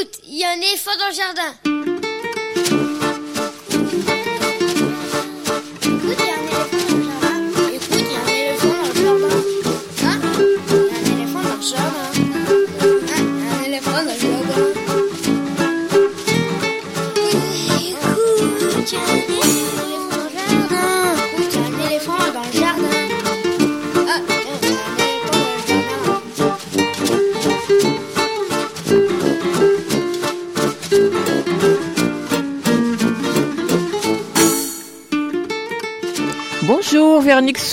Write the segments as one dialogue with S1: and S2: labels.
S1: Écoute, il y a un éléphant dans le jardin.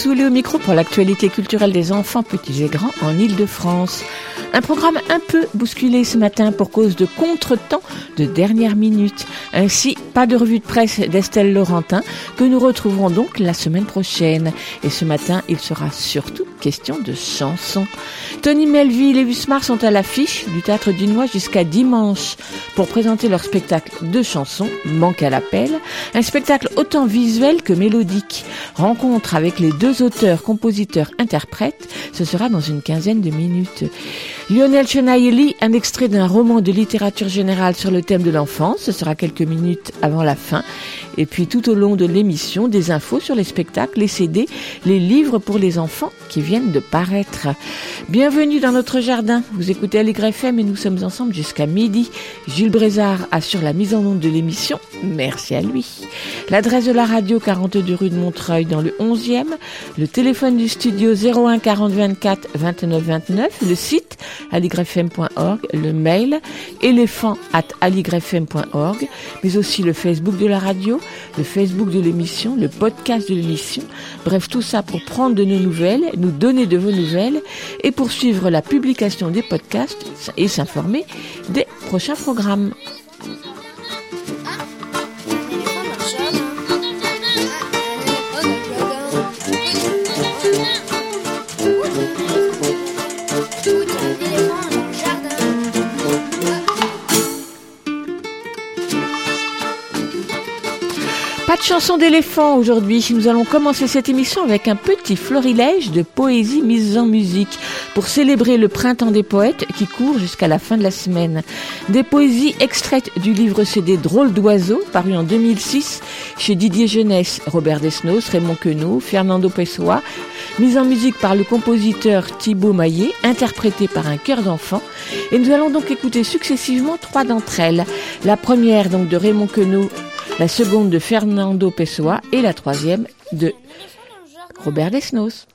S2: Soulet au micro pour l'actualité culturelle des enfants petits et grands en Ile-de-France. Un programme un peu bousculé ce matin pour cause de contretemps de dernière minute. Ainsi, pas de revue de presse d'Estelle Laurentin que nous retrouverons donc la semaine prochaine. Et ce matin, il sera surtout question de chansons. Tony Melville et Usmar sont à l'affiche du Théâtre Dunois jusqu'à dimanche pour présenter leur spectacle de chansons, Manque à l'appel, un spectacle autant visuel que mélodique. Rencontre avec les deux auteurs, compositeurs, interprètes, ce sera dans une quinzaine de minutes. Lionel Chenailly, un extrait d'un roman de littérature générale sur le thème de l'enfance, ce sera quelques minutes avant la fin. Et puis tout au long de l'émission, des infos sur les spectacles, les CD, les livres pour les enfants qui viennent de paraître. Bienvenue dans notre jardin. Vous écoutez FM et nous sommes ensemble jusqu'à midi. Gilles Brézard assure la mise en onde de l'émission. Merci à lui. L'adresse de la radio 42 rue de Montreuil dans le 11e. Le téléphone du studio 01 40 24 29 29. Le site aligrefm.org. Le mail éléphant at aligrefm.org. Mais aussi le Facebook de la radio, le Facebook de l'émission, le podcast de l'émission. Bref, tout ça pour prendre de nos nouvelles, donner de vos nouvelles et poursuivre la publication des podcasts et s'informer des prochains programmes. Pas de chanson d'éléphant aujourd'hui. Nous allons commencer cette émission avec un petit florilège de poésie mise en musique pour célébrer le printemps des poètes qui court jusqu'à la fin de la semaine. Des poésies extraites du livre CD Drôle d'oiseau paru en 2006 chez Didier Jeunesse, Robert Desnos, Raymond Queneau, Fernando Pessoa, mise en musique par le compositeur Thibaut Maillet, interprétée par un chœur d'enfant. Et nous allons donc écouter successivement trois d'entre elles. La première donc de Raymond Queneau la seconde de Fernando Pessoa et la troisième de Robert Desnos.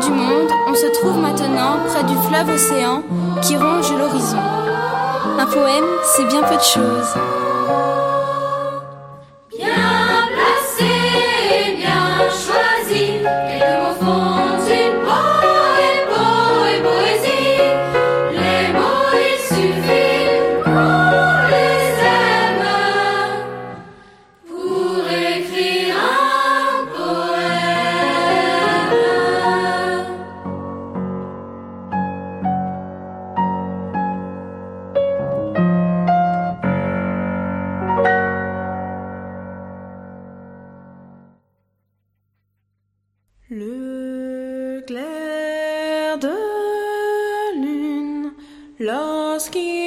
S3: Du monde. On se trouve maintenant près du fleuve océan qui ronge l'horizon. Un poème, c'est bien peu de choses.
S4: Le clair de lune,
S2: lorsqu'il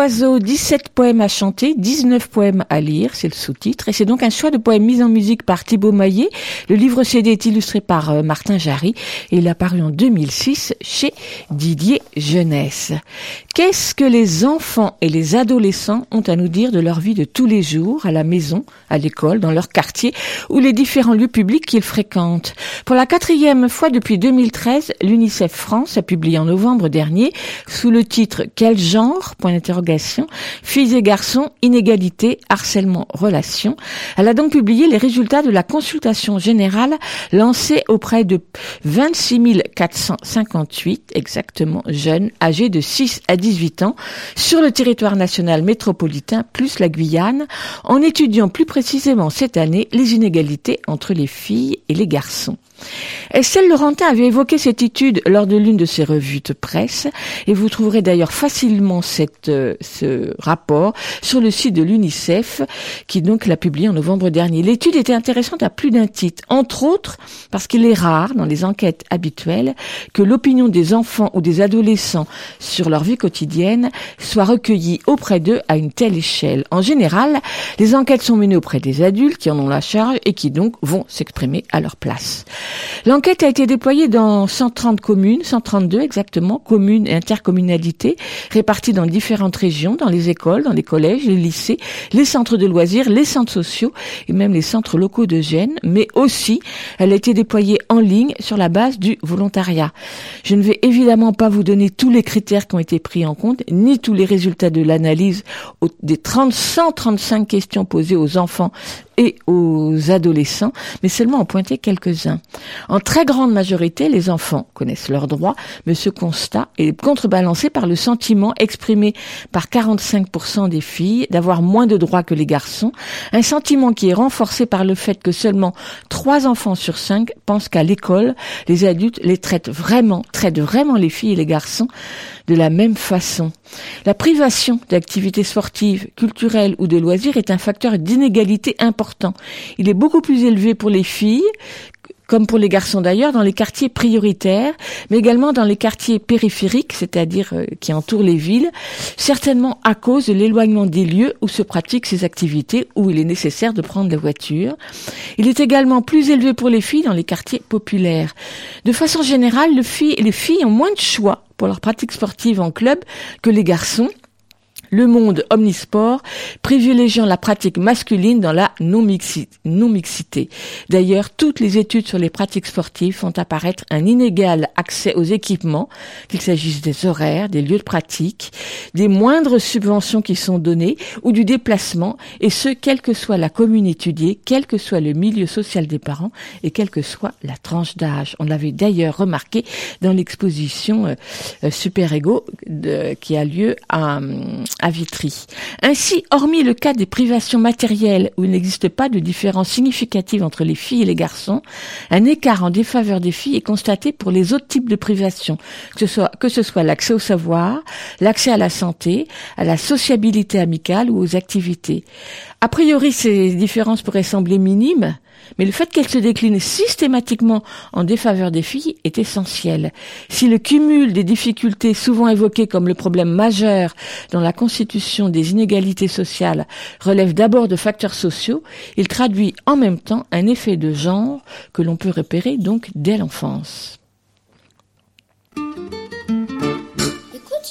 S2: D'oiseau, 17 poèmes à chanter, 19 poèmes à lire, c'est le sous-titre. Et c'est donc un choix de poèmes mis en musique par Thibaut Maillet. Le livre CD est illustré par euh, Martin Jarry et il a paru en 2006 chez Didier Jeunesse. Qu'est-ce que les enfants et les adolescents ont à nous dire de leur vie de tous les jours, à la maison, à l'école, dans leur quartier ou les différents lieux publics qu'ils fréquentent? Pour la quatrième fois depuis 2013, l'UNICEF France a publié en novembre dernier, sous le titre Quel genre? Point d'interrogation. Filles et garçons, inégalité, harcèlement, relations. Elle a donc publié les résultats de la consultation générale lancée auprès de 26 458 exactement jeunes âgés de 6 à 18 ans sur le territoire national métropolitain plus la Guyane en étudiant plus précisément cette année les inégalités entre les filles et les garçons. Estelle Laurentin avait évoqué cette étude lors de l'une de ses revues de presse et vous trouverez d'ailleurs facilement cette, euh, ce rapport sur le site de l'UNICEF qui donc l'a publié en novembre dernier. L'étude était intéressante à plus d'un titre, entre autres parce qu'il est rare dans les enquêtes habituelles que l'opinion des enfants ou des adolescents sur leur vie quotidienne soit recueillie auprès d'eux à une telle échelle. En général, les enquêtes sont menées auprès des adultes qui en ont la charge et qui donc vont s'exprimer à leur place. L'enquête a été déployée dans 130 communes, 132 exactement, communes et intercommunalités, réparties dans différentes régions, dans les écoles, dans les collèges, les lycées, les centres de loisirs, les centres sociaux et même les centres locaux de Gênes, mais aussi elle a été déployée en ligne sur la base du volontariat. Je ne vais évidemment pas vous donner tous les critères qui ont été pris en compte, ni tous les résultats de l'analyse des 30, 135 questions posées aux enfants et aux adolescents, mais seulement en pointer quelques-uns. En très grande majorité, les enfants connaissent leurs droits, mais ce constat est contrebalancé par le sentiment exprimé par 45% des filles d'avoir moins de droits que les garçons, un sentiment qui est renforcé par le fait que seulement 3 enfants sur 5 pensent qu'à l'école, les adultes les traitent vraiment, traitent vraiment les filles et les garçons de la même façon. La privation d'activités sportives, culturelles ou de loisirs est un facteur d'inégalité important. Il est beaucoup plus élevé pour les filles comme pour les garçons d'ailleurs, dans les quartiers prioritaires, mais également dans les quartiers périphériques, c'est-à-dire euh, qui entourent les villes, certainement à cause de l'éloignement des lieux où se pratiquent ces activités, où il est nécessaire de prendre la voiture. Il est également plus élevé pour les filles dans les quartiers populaires. De façon générale, les filles ont moins de choix pour leurs pratiques sportives en club que les garçons. Le Monde Omnisport, privilégiant la pratique masculine dans la non-mixité. D'ailleurs, toutes les études sur les pratiques sportives font apparaître un inégal accès aux équipements, qu'il s'agisse des horaires, des lieux de pratique, des moindres subventions qui sont données ou du déplacement, et ce, quelle que soit la commune étudiée, quel que soit le milieu social des parents et quelle que soit la tranche d'âge. On l'avait d'ailleurs remarqué dans l'exposition euh, euh, Super Ego qui a lieu à, à Vitry. Ainsi, hormis le cas des privations matérielles où il n'existe pas de différence significative entre les filles et les garçons, un écart en défaveur des filles est constaté pour les autres types de privations, que ce soit, que ce soit l'accès au savoir, l'accès à la santé, à la sociabilité amicale ou aux activités. A priori, ces différences pourraient sembler minimes, mais le fait qu'elles se déclinent systématiquement en défaveur des filles est essentiel. Si le cumul des difficultés souvent évoquées comme le problème majeur dans la constitution des inégalités sociales relève d'abord de facteurs sociaux, il traduit en même temps un effet de genre que l'on peut repérer donc dès l'enfance.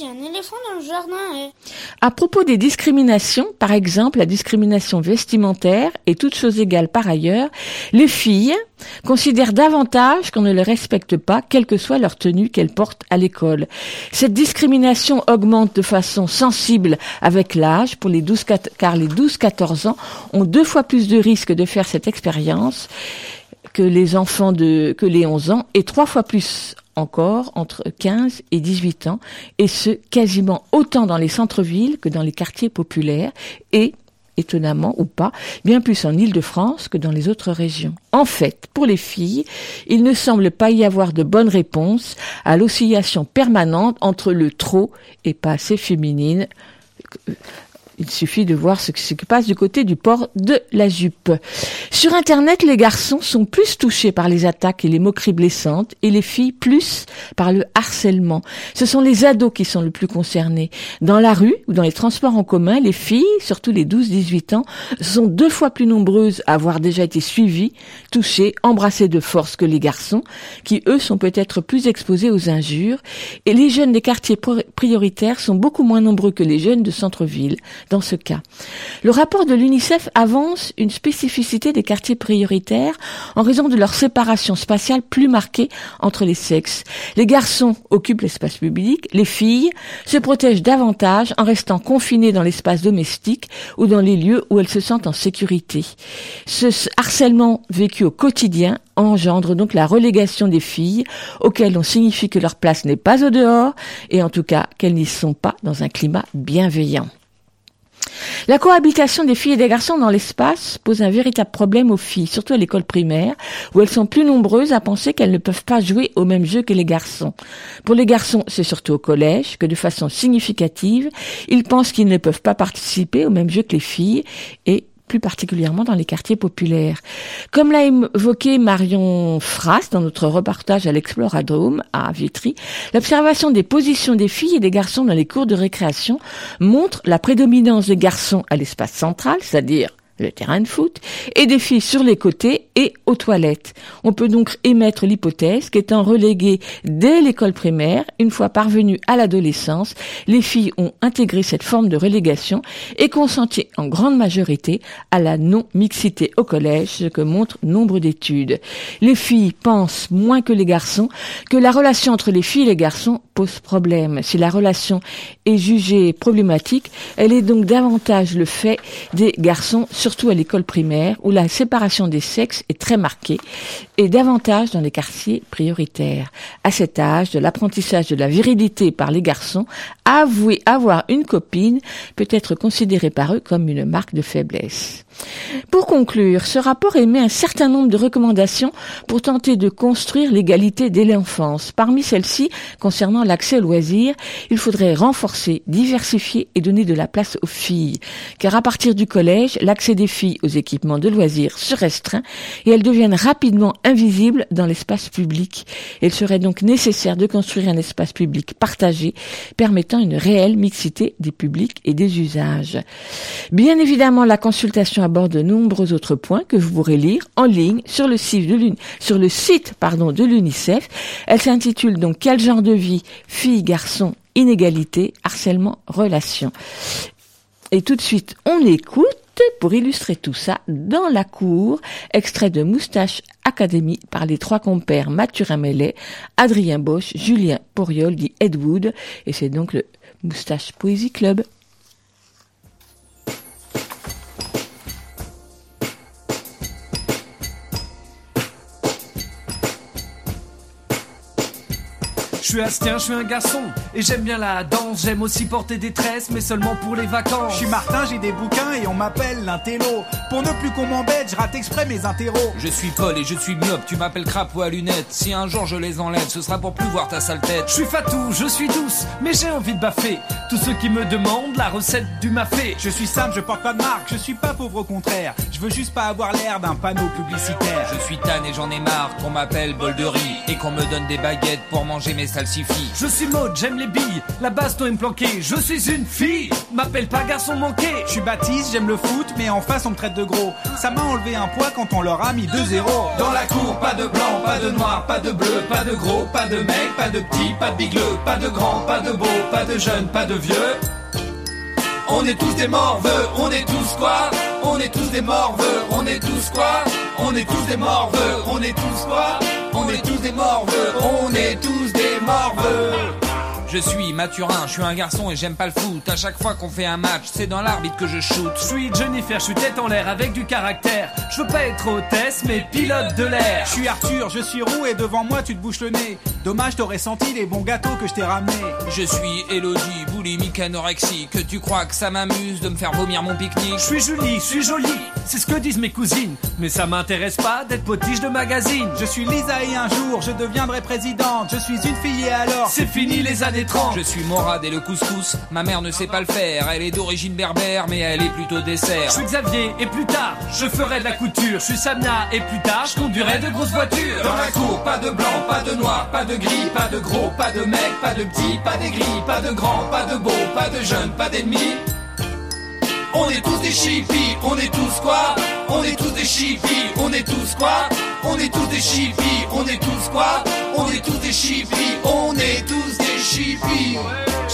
S1: A. Et...
S2: À propos des discriminations, par exemple la discrimination vestimentaire et toutes choses égales par ailleurs, les filles considèrent davantage qu'on ne les respecte pas, quelle que soit leur tenue qu'elles portent à l'école. Cette discrimination augmente de façon sensible avec l'âge, pour les 12, car les 12-14 ans ont deux fois plus de risques de faire cette expérience que les enfants de que les 11 ans et trois fois plus encore entre 15 et 18 ans, et ce quasiment autant dans les centres-villes que dans les quartiers populaires, et étonnamment ou pas, bien plus en Île-de-France que dans les autres régions. En fait, pour les filles, il ne semble pas y avoir de bonne réponse à l'oscillation permanente entre le trop et pas assez féminine il suffit de voir ce qui se passe du côté du port de la jupe. Sur Internet, les garçons sont plus touchés par les attaques et les moqueries blessantes et les filles plus par le harcèlement. Ce sont les ados qui sont le plus concernés. Dans la rue ou dans les transports en commun, les filles, surtout les 12-18 ans, sont deux fois plus nombreuses à avoir déjà été suivies, touchées, embrassées de force que les garçons, qui eux sont peut-être plus exposés aux injures. Et les jeunes des quartiers prioritaires sont beaucoup moins nombreux que les jeunes de centre-ville dans ce cas. Le rapport de l'UNICEF avance une spécificité des quartiers prioritaires en raison de leur séparation spatiale plus marquée entre les sexes. Les garçons occupent l'espace public, les filles se protègent davantage en restant confinées dans l'espace domestique ou dans les lieux où elles se sentent en sécurité. Ce harcèlement vécu au quotidien engendre donc la relégation des filles auxquelles on signifie que leur place n'est pas au dehors et en tout cas qu'elles n'y sont pas dans un climat bienveillant. La cohabitation des filles et des garçons dans l'espace pose un véritable problème aux filles, surtout à l'école primaire, où elles sont plus nombreuses à penser qu'elles ne peuvent pas jouer au même jeu que les garçons. Pour les garçons, c'est surtout au collège que de façon significative, ils pensent qu'ils ne peuvent pas participer au même jeu que les filles et plus particulièrement dans les quartiers populaires. Comme l'a évoqué Marion Fras dans notre reportage à l'Exploradrome à Vitry, l'observation des positions des filles et des garçons dans les cours de récréation montre la prédominance des garçons à l'espace central, c'est-à-dire le terrain de foot, et des filles sur les côtés et aux toilettes. On peut donc émettre l'hypothèse qu'étant reléguées dès l'école primaire, une fois parvenues à l'adolescence, les filles ont intégré cette forme de relégation et consenti en grande majorité à la non-mixité au collège, ce que montrent nombre d'études. Les filles pensent moins que les garçons que la relation entre les filles et les garçons problème. Si la relation est jugée problématique, elle est donc davantage le fait des garçons sur surtout à l'école primaire, où la séparation des sexes est très marquée, et davantage dans les quartiers prioritaires. À cet âge, de l'apprentissage de la virilité par les garçons, avouer avoir une copine peut être considéré par eux comme une marque de faiblesse. Pour conclure, ce rapport émet un certain nombre de recommandations pour tenter de construire l'égalité dès l'enfance. Parmi celles-ci, concernant l'accès aux loisirs, il faudrait renforcer, diversifier et donner de la place aux filles. Car à partir du collège, l'accès des filles aux équipements de loisirs se restreint et elles deviennent rapidement invisibles dans l'espace public. Il serait donc nécessaire de construire un espace public partagé permettant une réelle mixité des publics et des usages. Bien évidemment, la consultation aborde de nombreux autres points que vous pourrez lire en ligne sur le site de l'UNICEF. Elle s'intitule donc Quel genre de vie filles, garçons, inégalité, harcèlement, relations. Et tout de suite, on écoute pour illustrer tout ça dans la cour, extrait de Moustache Academy par les trois compères Mathurin Mellet, Adrien Bosch, Julien Poriol dit Ed Wood, et c'est donc le Moustache Poésie Club.
S5: Je suis astien, je suis un garçon et j'aime bien la danse. J'aime aussi porter des tresses, mais seulement pour les vacances.
S6: Je suis Martin, j'ai des bouquins et on m'appelle l'intello. Pour ne plus qu'on m'embête, je rate exprès mes interros.
S7: Je suis Paul et je suis myope, tu m'appelles crapaud à lunettes. Si un jour je les enlève, ce sera pour plus voir ta sale tête.
S5: Je suis fatou, je suis douce, mais j'ai envie de baffer. Tous ceux qui me demandent la recette du mafé.
S6: Je suis simple, je porte pas de marque, je suis pas pauvre au contraire. Je veux juste pas avoir l'air d'un panneau publicitaire.
S7: Je suis Tan et j'en ai marre qu'on m'appelle bol de riz et qu'on me donne des baguettes pour manger mes
S5: Je suis mode, j'aime les billes, la baston est me planquer. Je suis une fille, m'appelle pas garçon manqué.
S6: Je suis Baptiste, j'aime le foot, mais en face on me traite de gros. Ça m'a enlevé un poids quand on leur a mis 2-0.
S7: Dans la cour, pas de blanc, pas de noir, pas de bleu, pas de gros, pas de mec, pas de petit, pas de bigleux, pas de grand, pas de beau, pas de jeune, pas de vieux. On est tous des morveux, on est tous quoi On est tous des morveux, on est tous quoi On est tous des morveux, on est tous quoi On est tous des morveux, on est tous morveux. Je suis Mathurin, je suis un garçon et j'aime pas le foot. À chaque fois qu'on fait un match, c'est dans l'arbitre que je shoot.
S5: Je suis Jennifer, je suis tête en l'air avec du caractère. Je veux pas être hôtesse, mais pilote de l'air.
S6: Je suis Arthur, je suis roux et devant moi tu te bouches le nez. Dommage, t'aurais senti les bons gâteaux que je t'ai ramenés.
S7: Je suis Elodie, boulimique anorexie. Que tu crois que ça m'amuse de me faire vomir mon pique-nique?
S5: Je suis Julie, je suis jolie, c'est ce que disent mes cousines. Mais ça m'intéresse pas d'être potiche de magazine.
S6: Je suis Lisa et un jour je deviendrai présidente. Je suis une fille et alors
S5: C'est fini les années 30.
S7: Je suis Morad et le couscous. Ma mère ne sait pas le faire. Elle est d'origine berbère, mais elle est plutôt
S5: Je
S7: dessert.
S5: suis Xavier et plus tard, je ferai de la couture. Je suis Samia et plus tard, je conduirai de grosses voitures.
S7: Dans la cour, pas de blanc, pas de noir, pas de gris, pas de gros, pas de mec, pas de petit, pas d'aigris, pas de grand, pas de beau, pas de jeune, pas d'ennemis. On est tous des chippies, on est tous quoi? On est tous des chippies, on est tous quoi? On est tous des chippies, on est tous quoi? On est tous des chippies, on est tous des chippies.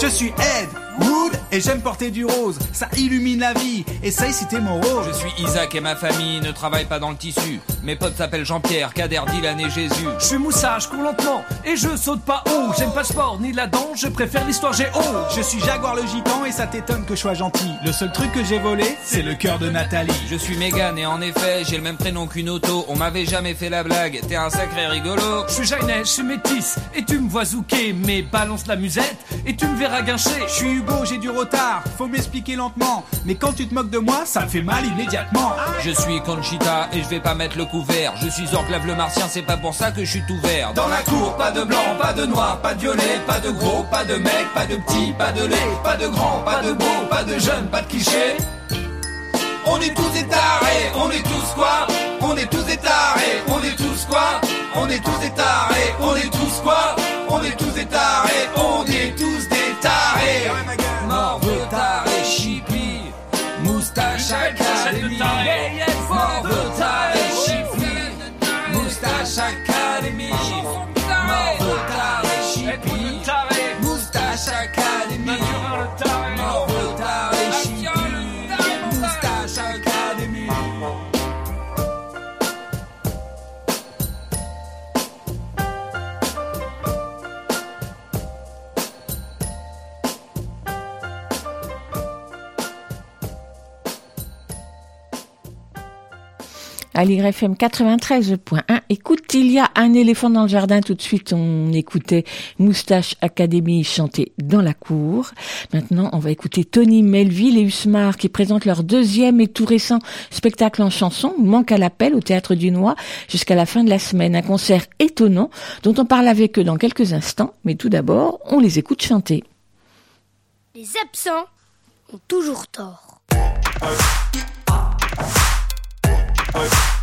S6: Je suis Ed Wood et j'aime porter du rose. Ça illumine la vie. Essaye si t'es morose.
S7: Je suis Isaac et ma famille ne travaille pas dans le tissu. Mes potes s'appellent Jean-Pierre, Kader, Dylan et Jésus.
S5: Je suis moussage, je cours lentement et je saute pas haut. J'aime pas le sport ni la danse, je préfère l'histoire géo.
S6: Je suis Jaguar le gitan et ça t'étonne que je sois gentil. Le seul truc que j'ai volé, c'est le cœur de Nathalie.
S7: Je suis Mégane et en effet, j'ai le même prénom qu'une auto. On m'avait jamais fait la blague, t'es un sacré rigolo.
S5: Je suis Jainès, je suis métisse et tu me vois zouker, mais balance la musette et tu me verras guincher.
S6: Je suis J'ai du retard. Faut m'expliquer lentement. Mais quand tu te moques de moi, ça me fait mal immédiatement.
S7: Je suis Conchita et je vais pas mettre le couvert. Je suis Orclave le martien, c'est pas pour ça que je suis tout vert. Dans la cour, pas de blanc, pas de noir, pas de violet, pas de gros, pas de mec, pas de petit, pas de lait, pas de grand, pas de beau, pas de jeune, pas de cliché. On est tous des tarés, on est tous quoi On est tous des tarés, on est tous quoi On est tous des tarés, on est tous quoi On est tous des tarés, on est tous des
S2: À l'IRFM 93.1, écoute, il y a un éléphant dans le jardin. Tout de suite, on écoutait Moustache Academy chanter dans la cour. Maintenant, on va écouter Tony Melville et Usmar qui présentent leur deuxième et tout récent spectacle en chanson, Manque à l'appel au Théâtre du Noix, jusqu'à la fin de la semaine. Un concert étonnant dont on parle avec eux dans quelques instants. Mais tout d'abord, on les écoute chanter.
S1: Les absents ont toujours tort.
S8: Bye.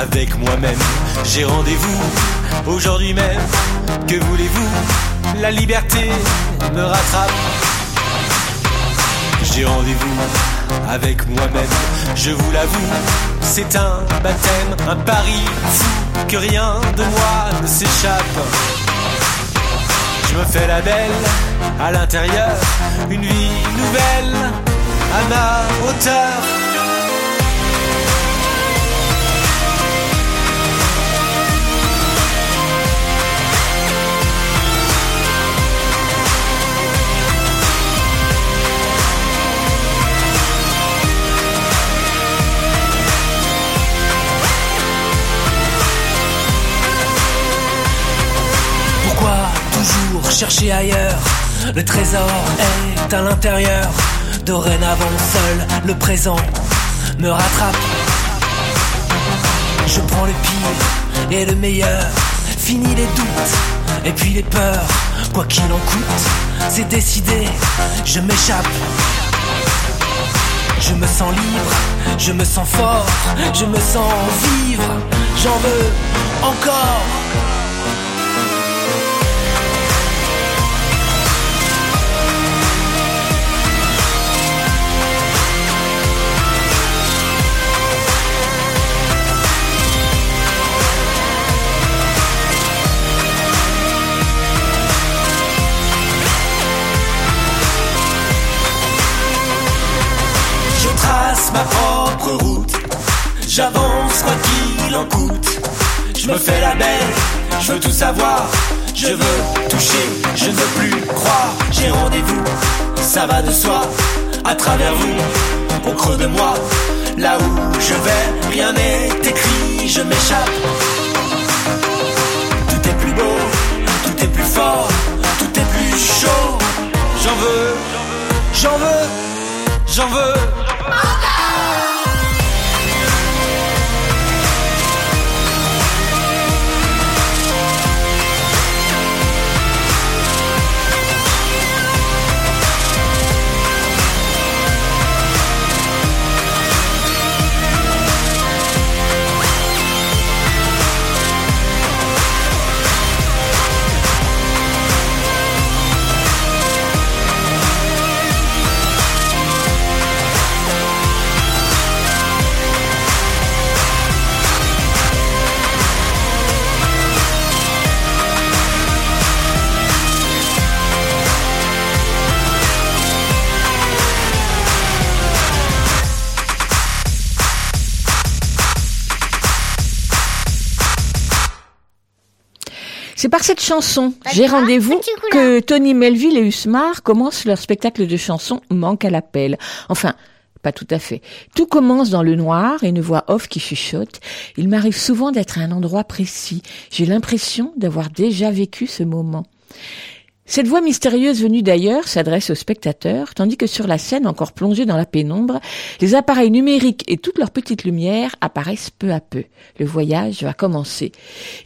S8: Avec moi-même. J'ai rendez-vous aujourd'hui même. Que voulez-vous? La liberté me rattrape. J'ai rendez-vous avec moi-même. Je vous l'avoue, c'est un baptême, un pari que rien de moi ne s'échappe. Je me fais la belle à l'intérieur, une vie nouvelle à ma hauteur.
S9: Chercher ailleurs Le trésor est à l'intérieur. Dorénavant seul, le présent me rattrape. Je prends le pire et le meilleur. Fini les doutes et puis les peurs. Quoi qu'il en coûte, c'est décidé, je m'échappe. Je me sens libre, je me sens fort, je me sens vivre. J'en veux encore.
S8: Ma propre route. J'avance quoi qu'il en coûte. Je me fais la belle, je veux tout savoir. Je veux toucher, je ne veux plus croire. J'ai rendez-vous, ça va de soi. À travers vous, au creux de moi, là où je vais, rien n'est écrit. Je m'échappe. Tout est plus beau, tout est plus fort, tout est plus chaud. J'en veux, j'en veux, j'en veux.
S2: C'est par cette chanson, J'ai rendez-vous, que Tony Melville et Usmar commencent leur spectacle de chansons Manque à l'appel. Enfin, pas tout à fait. Tout commence dans le noir et une voix off qui chuchote. Il m'arrive souvent d'être à un endroit précis. J'ai l'impression d'avoir déjà vécu ce moment. Cette voix mystérieuse venue d'ailleurs s'adresse aux spectateurs, tandis que sur la scène, encore plongée dans la pénombre, les appareils numériques et toutes leurs petites lumières apparaissent peu à peu. Le voyage va commencer.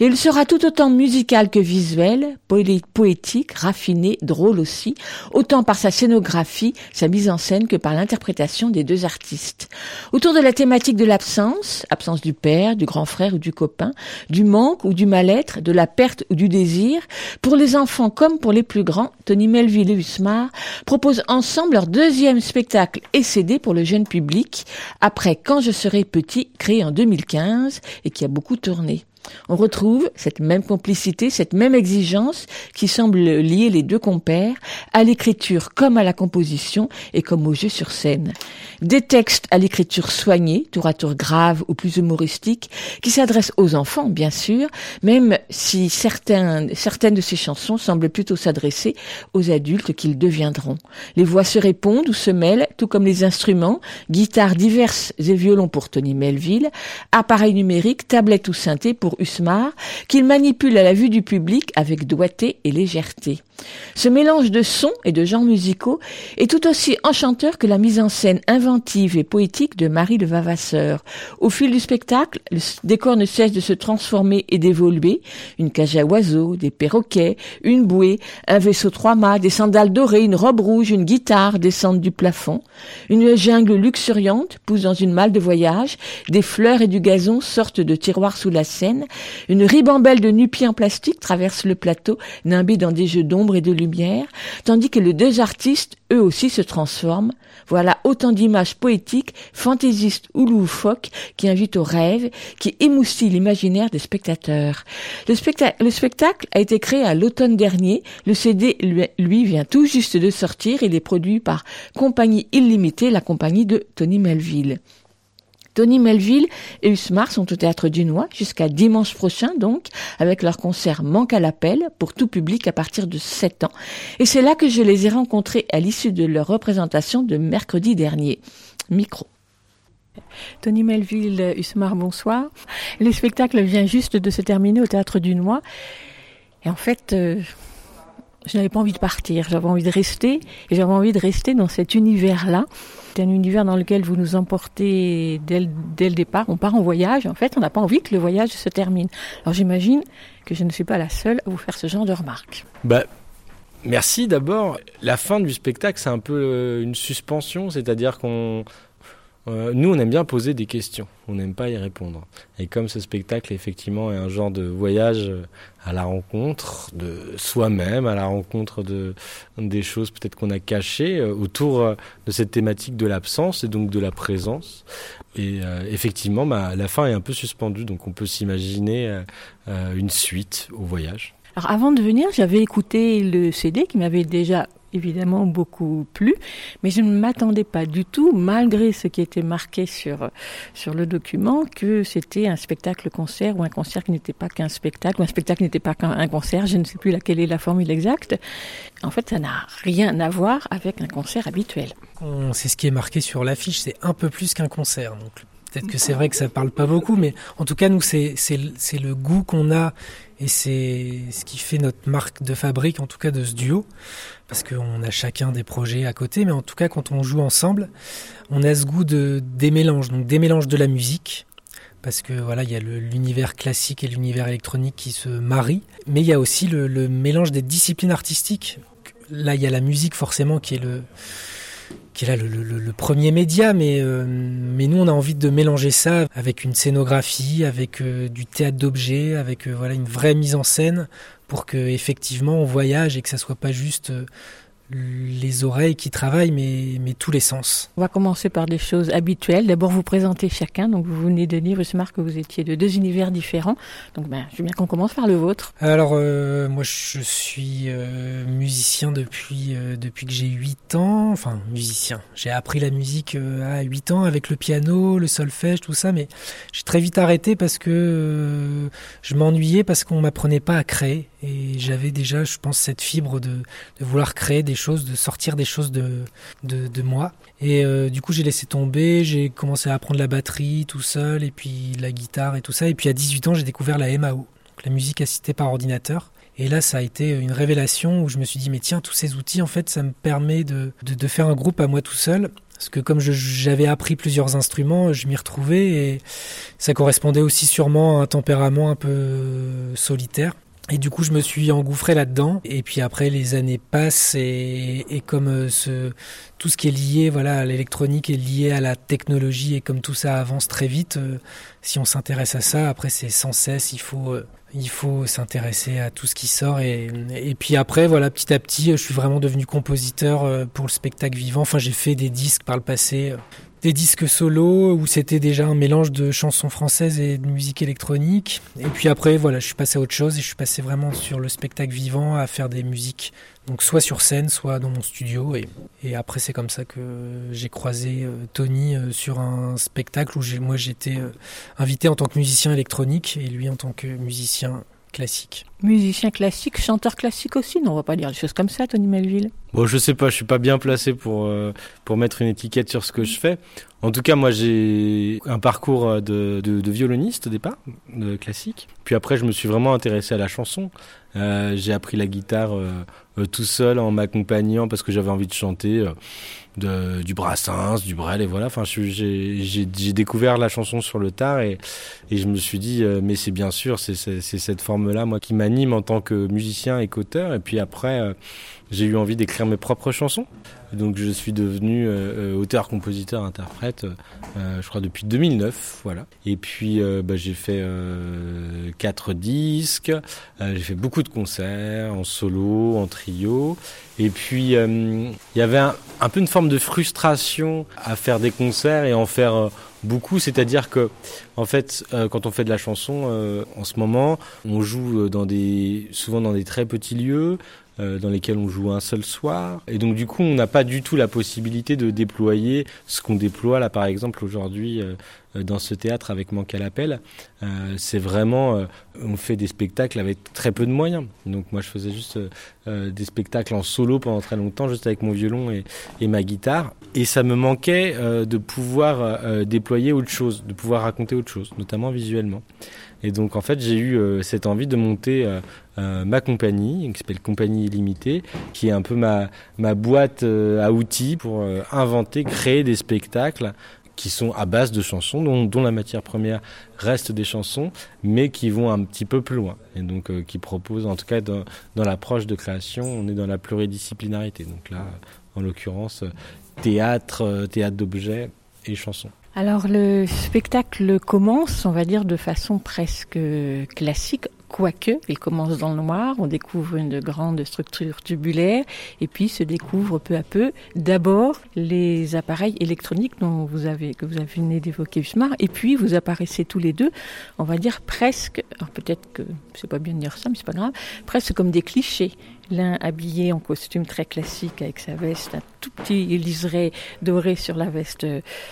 S2: Et il sera tout autant musical que visuel, poé- poétique, raffiné, drôle aussi, autant par sa scénographie, sa mise en scène que par l'interprétation des deux artistes. Autour de la thématique de l'absence, absence du père, du grand frère ou du copain, du manque ou du mal-être, de la perte ou du désir, pour les enfants comme pour les plus grands, Tony Melville et Usmar proposent ensemble leur deuxième spectacle et pour le jeune public, après Quand je serai petit, créé en 2015 et qui a beaucoup tourné. On retrouve cette même complicité, cette même exigence qui semble lier les deux compères à l'écriture comme à la composition et comme au jeu sur scène. Des textes à l'écriture soignée, tour à tour grave ou plus humoristique, qui s'adressent aux enfants, bien sûr, même si certaines de ces chansons semblent plutôt s'adresser aux adultes qu'ils deviendront. Les voix se répondent ou se mêlent, tout comme les instruments, guitares diverses et violons pour Tony Melville, appareils numériques, tablettes ou synthés pour Usmar, qu'il manipule à la vue du public avec doigté et légèreté. Ce mélange de sons et de genres musicaux est tout aussi enchanteur que la mise en scène inventive et poétique de Marie de Vavasseur. Au fil du spectacle, le décor ne cesse de se transformer et d'évoluer. Une cage à oiseaux, des perroquets, une bouée, un vaisseau trois mâts, des sandales dorées, une robe rouge, une guitare descendent du plafond. Une jungle luxuriante pousse dans une malle de voyage, des fleurs et du gazon sortent de tiroirs sous la scène. Une ribambelle de nu-pieds en plastique traverse le plateau, nimbé dans des jeux d'ombre et de lumière, tandis que les deux artistes, eux aussi, se transforment. Voilà autant d'images poétiques, fantaisistes ou loufoques qui invitent au rêve, qui émoustillent l'imaginaire des spectateurs. Le, specta- le spectacle a été créé à l'automne dernier. Le CD, lui, vient tout juste de sortir. Il est produit par Compagnie Illimitée, la compagnie de Tony Melville. Tony Melville et Usmar sont au Théâtre du Noix jusqu'à dimanche prochain donc, avec leur concert Manque à l'appel pour tout public à partir de 7 ans. Et c'est là que je les ai rencontrés à l'issue de leur représentation de mercredi dernier. Micro. Tony Melville, Usmar, bonsoir. Le spectacle vient juste de se terminer au Théâtre du Noix. Et en fait, euh, je n'avais pas envie de partir, j'avais envie de rester, et j'avais envie de rester dans cet univers-là. C'est un univers dans lequel vous nous emportez dès le, départ. On part en voyage, en fait, on n'a pas envie que le voyage se termine. Alors j'imagine que je ne suis pas la seule à vous faire ce genre de remarques.
S10: Bah, merci d'abord. La fin du spectacle, c'est un peu euh, une suspension, c'est-à-dire qu'on euh, nous, on aime bien poser des questions, on n'aime pas y répondre. Et comme ce spectacle, effectivement, est un genre de voyage euh, à la rencontre de soi-même, à la rencontre de des choses peut-être qu'on a cachées euh, autour de cette thématique de l'absence et donc de la présence. Et effectivement, bah, la fin est un peu suspendue, donc on peut s'imaginer une suite au voyage.
S2: Alors avant de venir, j'avais écouté le CD qui m'avait déjà évidemment beaucoup plu, mais je ne m'attendais pas du tout, malgré ce qui était marqué sur, sur le document, que c'était un spectacle-concert ou un concert qui n'était pas qu'un spectacle, un spectacle qui n'était pas qu'un concert, je ne sais plus laquelle est la formule exacte. En fait, ça n'a rien à voir avec un concert habituel.
S11: C'est ce qui est marqué sur l'affiche, c'est un peu plus qu'un concert. Donc peut-être que c'est vrai que ça parle pas beaucoup, mais en tout cas nous c'est le goût qu'on a et c'est ce qui fait notre marque de fabrique en tout cas de ce duo, parce qu'on a chacun des projets à côté, mais en tout cas quand on joue ensemble, on a ce goût de des mélanges, donc des mélanges de la musique. Parce que voilà, il y a l'univers classique et l'univers électronique qui se marient, mais il y a aussi le mélange des disciplines artistiques. Là, il y a la musique forcément qui est le, qui est là le, premier média, mais, euh, mais nous on a envie de mélanger ça avec une scénographie, avec euh, du théâtre d'objets, avec euh, voilà une vraie mise en scène pour que effectivement on voyage et que ça soit pas juste les oreilles qui travaillent, mais, mais tous les sens.
S2: On va commencer par des choses habituelles. D'abord, vous présentez chacun. Donc, vous venez de dire, Usmar, que vous étiez de deux univers différents. Donc, ben, je veux bien qu'on commence par le vôtre.
S11: Alors euh, moi je suis euh, musicien depuis euh, depuis que j'ai 8 ans, enfin musicien. J'ai appris la musique à 8 ans avec le piano, le solfège, tout ça mais j'ai très vite arrêté parce que je m'ennuyais parce qu'on m'apprenait pas à créer et j'avais déjà je pense cette fibre de, de vouloir créer des choses, de sortir des choses de de, de moi et euh, du coup j'ai laissé tomber, j'ai commencé à apprendre la batterie tout seul et puis la guitare et tout ça et puis à 18 ans j'ai découvert la MAO donc la musique assistée par ordinateur. Et là, ça a été une révélation où je me suis dit, mais tiens, tous ces outils, en fait, ça me permet de, de, de faire un groupe à moi tout seul. Parce que comme j'avais appris plusieurs instruments, je m'y retrouvais et ça correspondait aussi sûrement à un tempérament un peu solitaire. Et du coup, je me suis engouffré là-dedans. Et puis après, les années passent et, et comme euh, ce, tout ce qui est lié, voilà, à l'électronique est lié à la technologie et comme tout ça avance très vite, euh, si on s'intéresse à ça, après c'est sans cesse, il faut, euh, il faut s'intéresser à tout ce qui sort et, et puis après, voilà, petit à petit, je suis vraiment devenu compositeur euh, pour le spectacle vivant. Enfin, j'ai fait des disques par le passé. euh, des disques solo où c'était déjà un mélange de chansons françaises et de musique électronique. Et puis après, voilà, je suis passé à autre chose et je suis passé vraiment sur le spectacle vivant à faire des musiques. Donc soit sur scène, soit dans mon studio. Et, et après, c'est comme ça que j'ai croisé euh, Tony euh, sur un spectacle où j'ai- moi j'étais euh, invité en tant que musicien électronique et lui en tant que musicien classique.
S12: Musicien classique, chanteur classique aussi Non, on va pas dire des choses comme ça, Tony Melville.
S10: Bon, je sais pas, je suis pas bien placé pour, euh, pour mettre une étiquette sur ce que je fais. En tout cas, moi, j'ai un parcours de, de, de violoniste au départ, de classique. Puis après, je me suis vraiment intéressé à la chanson. Euh, j'ai appris la guitare euh, tout seul en m'accompagnant parce que j'avais envie de chanter euh, de, du Brassens, du Brel et voilà. Enfin, j'ai découvert la chanson sur le tard et, je me suis dit, euh, mais c'est bien sûr, c'est cette forme-là, moi, qui m'anime en tant que musicien et qu'auteur. Et puis après, euh, j'ai eu envie d'écrire mes propres chansons. Donc je suis devenu euh, euh, auteur, compositeur, interprète, euh, je crois depuis 2009, voilà. Et puis euh, bah, j'ai fait euh, quatre disques, euh, j'ai fait beaucoup de concerts en solo, en trio. Et puis euh, il y avait un, un peu une forme de frustration à faire des concerts et en faire euh, beaucoup, c'est-à-dire que en fait, euh, quand on fait de la chanson, euh, en ce moment, on joue euh, dans des, souvent dans des très petits lieux, euh, dans lesquels on joue un seul soir. Et donc du coup, on n'a pas du tout la possibilité de déployer ce qu'on déploie là, par exemple aujourd'hui euh, euh, dans ce théâtre avec Manque à l'appel. C'est vraiment, on fait des spectacles avec très peu de moyens. Donc moi, je faisais juste des spectacles en solo pendant très longtemps, juste avec mon violon et, ma guitare. Et ça me manquait de pouvoir déployer autre chose, de pouvoir raconter autre chose, notamment visuellement. Et donc en fait, j'ai eu cette envie de monter euh, ma compagnie, qui s'appelle Compagnie Illimitée, qui est un peu ma, boîte euh, à outils pour euh, inventer, créer des spectacles qui sont à base de chansons, dont, la matière première reste des chansons, mais qui vont un petit peu plus loin. Et donc qui proposent, en tout cas dans, l'approche de création, on est dans la pluridisciplinarité. Donc là, en l'occurrence, théâtre, théâtre d'objets et chansons.
S12: Alors le spectacle commence, on va dire, de façon presque classique, quoique il commence dans le noir, on découvre une grande structure tubulaire et puis se découvre peu à peu d'abord les appareils électroniques dont vous avez que vous avez venu d'évoquer Usmar et puis vous apparaissez tous les deux, on va dire presque, alors peut-être que c'est pas bien de dire ça mais c'est pas grave, presque comme des clichés. L'un habillé en costume très classique avec sa veste, un tout petit liseré doré sur la veste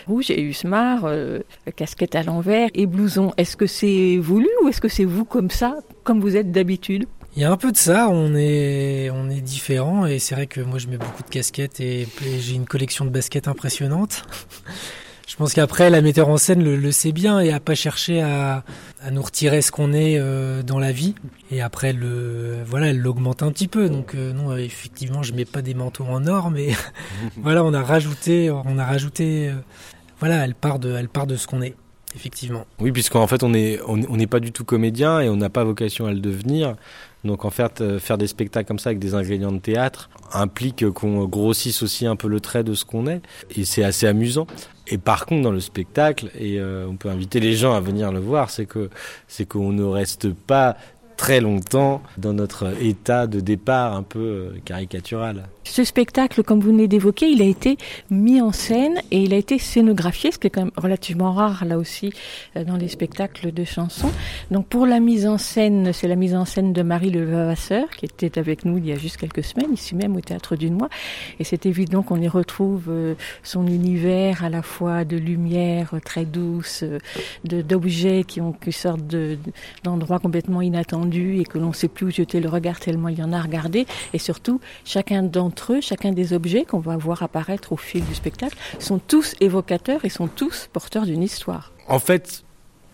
S12: rouge et Usmar, euh, casquette à l'envers et blouson. Est-ce que c'est voulu ou est-ce que c'est vous comme ça, comme vous êtes d'habitude?
S11: Il y a un peu de ça, on est, on est différents et c'est vrai que moi je mets beaucoup de casquettes et, et j'ai une collection de baskets impressionnante. Je pense qu'après la metteur en scène le, le sait bien et a pas cherché à, à nous retirer ce qu'on est euh, dans la vie et après le voilà elle l'augmente un petit peu donc euh, non effectivement je mets pas des manteaux en or mais voilà on a rajouté on a rajouté euh, voilà elle part de elle part de ce qu'on est effectivement.
S10: Oui, puisqu'en fait, on n'est on, on n'est pas du tout comédien et on n'a pas vocation à le devenir. Donc, en fait, euh, faire des spectacles comme ça avec des ingrédients de théâtre implique qu'on grossisse aussi un peu le trait de ce qu'on est. Et c'est assez amusant. Et par contre, dans le spectacle, et euh, on peut inviter les gens à venir le voir, c'est que c'est qu'on ne reste pas très longtemps dans notre état de départ un peu euh, caricatural.
S12: Ce spectacle, comme vous venez d'évoquer, il a été mis en scène et il a été scénographié, ce qui est quand même relativement rare là aussi euh, dans les spectacles de chansons. Donc pour la mise en scène, c'est la mise en scène de Marie Levavasseur qui était avec nous il y a juste quelques semaines, ici même au Théâtre du Noix. Et c'est évident qu'on y retrouve euh, son univers à la fois de lumière euh, très douce, d'objets qui, ont, qui sortent de- d'endroits complètement inattendus et que l'on ne sait plus où jeter le regard tellement il y en a à regarder. Et surtout, chacun d'entre chacun des objets qu'on va voir apparaître au fil du spectacle, sont tous évocateurs et sont tous porteurs d'une histoire.
S10: En fait,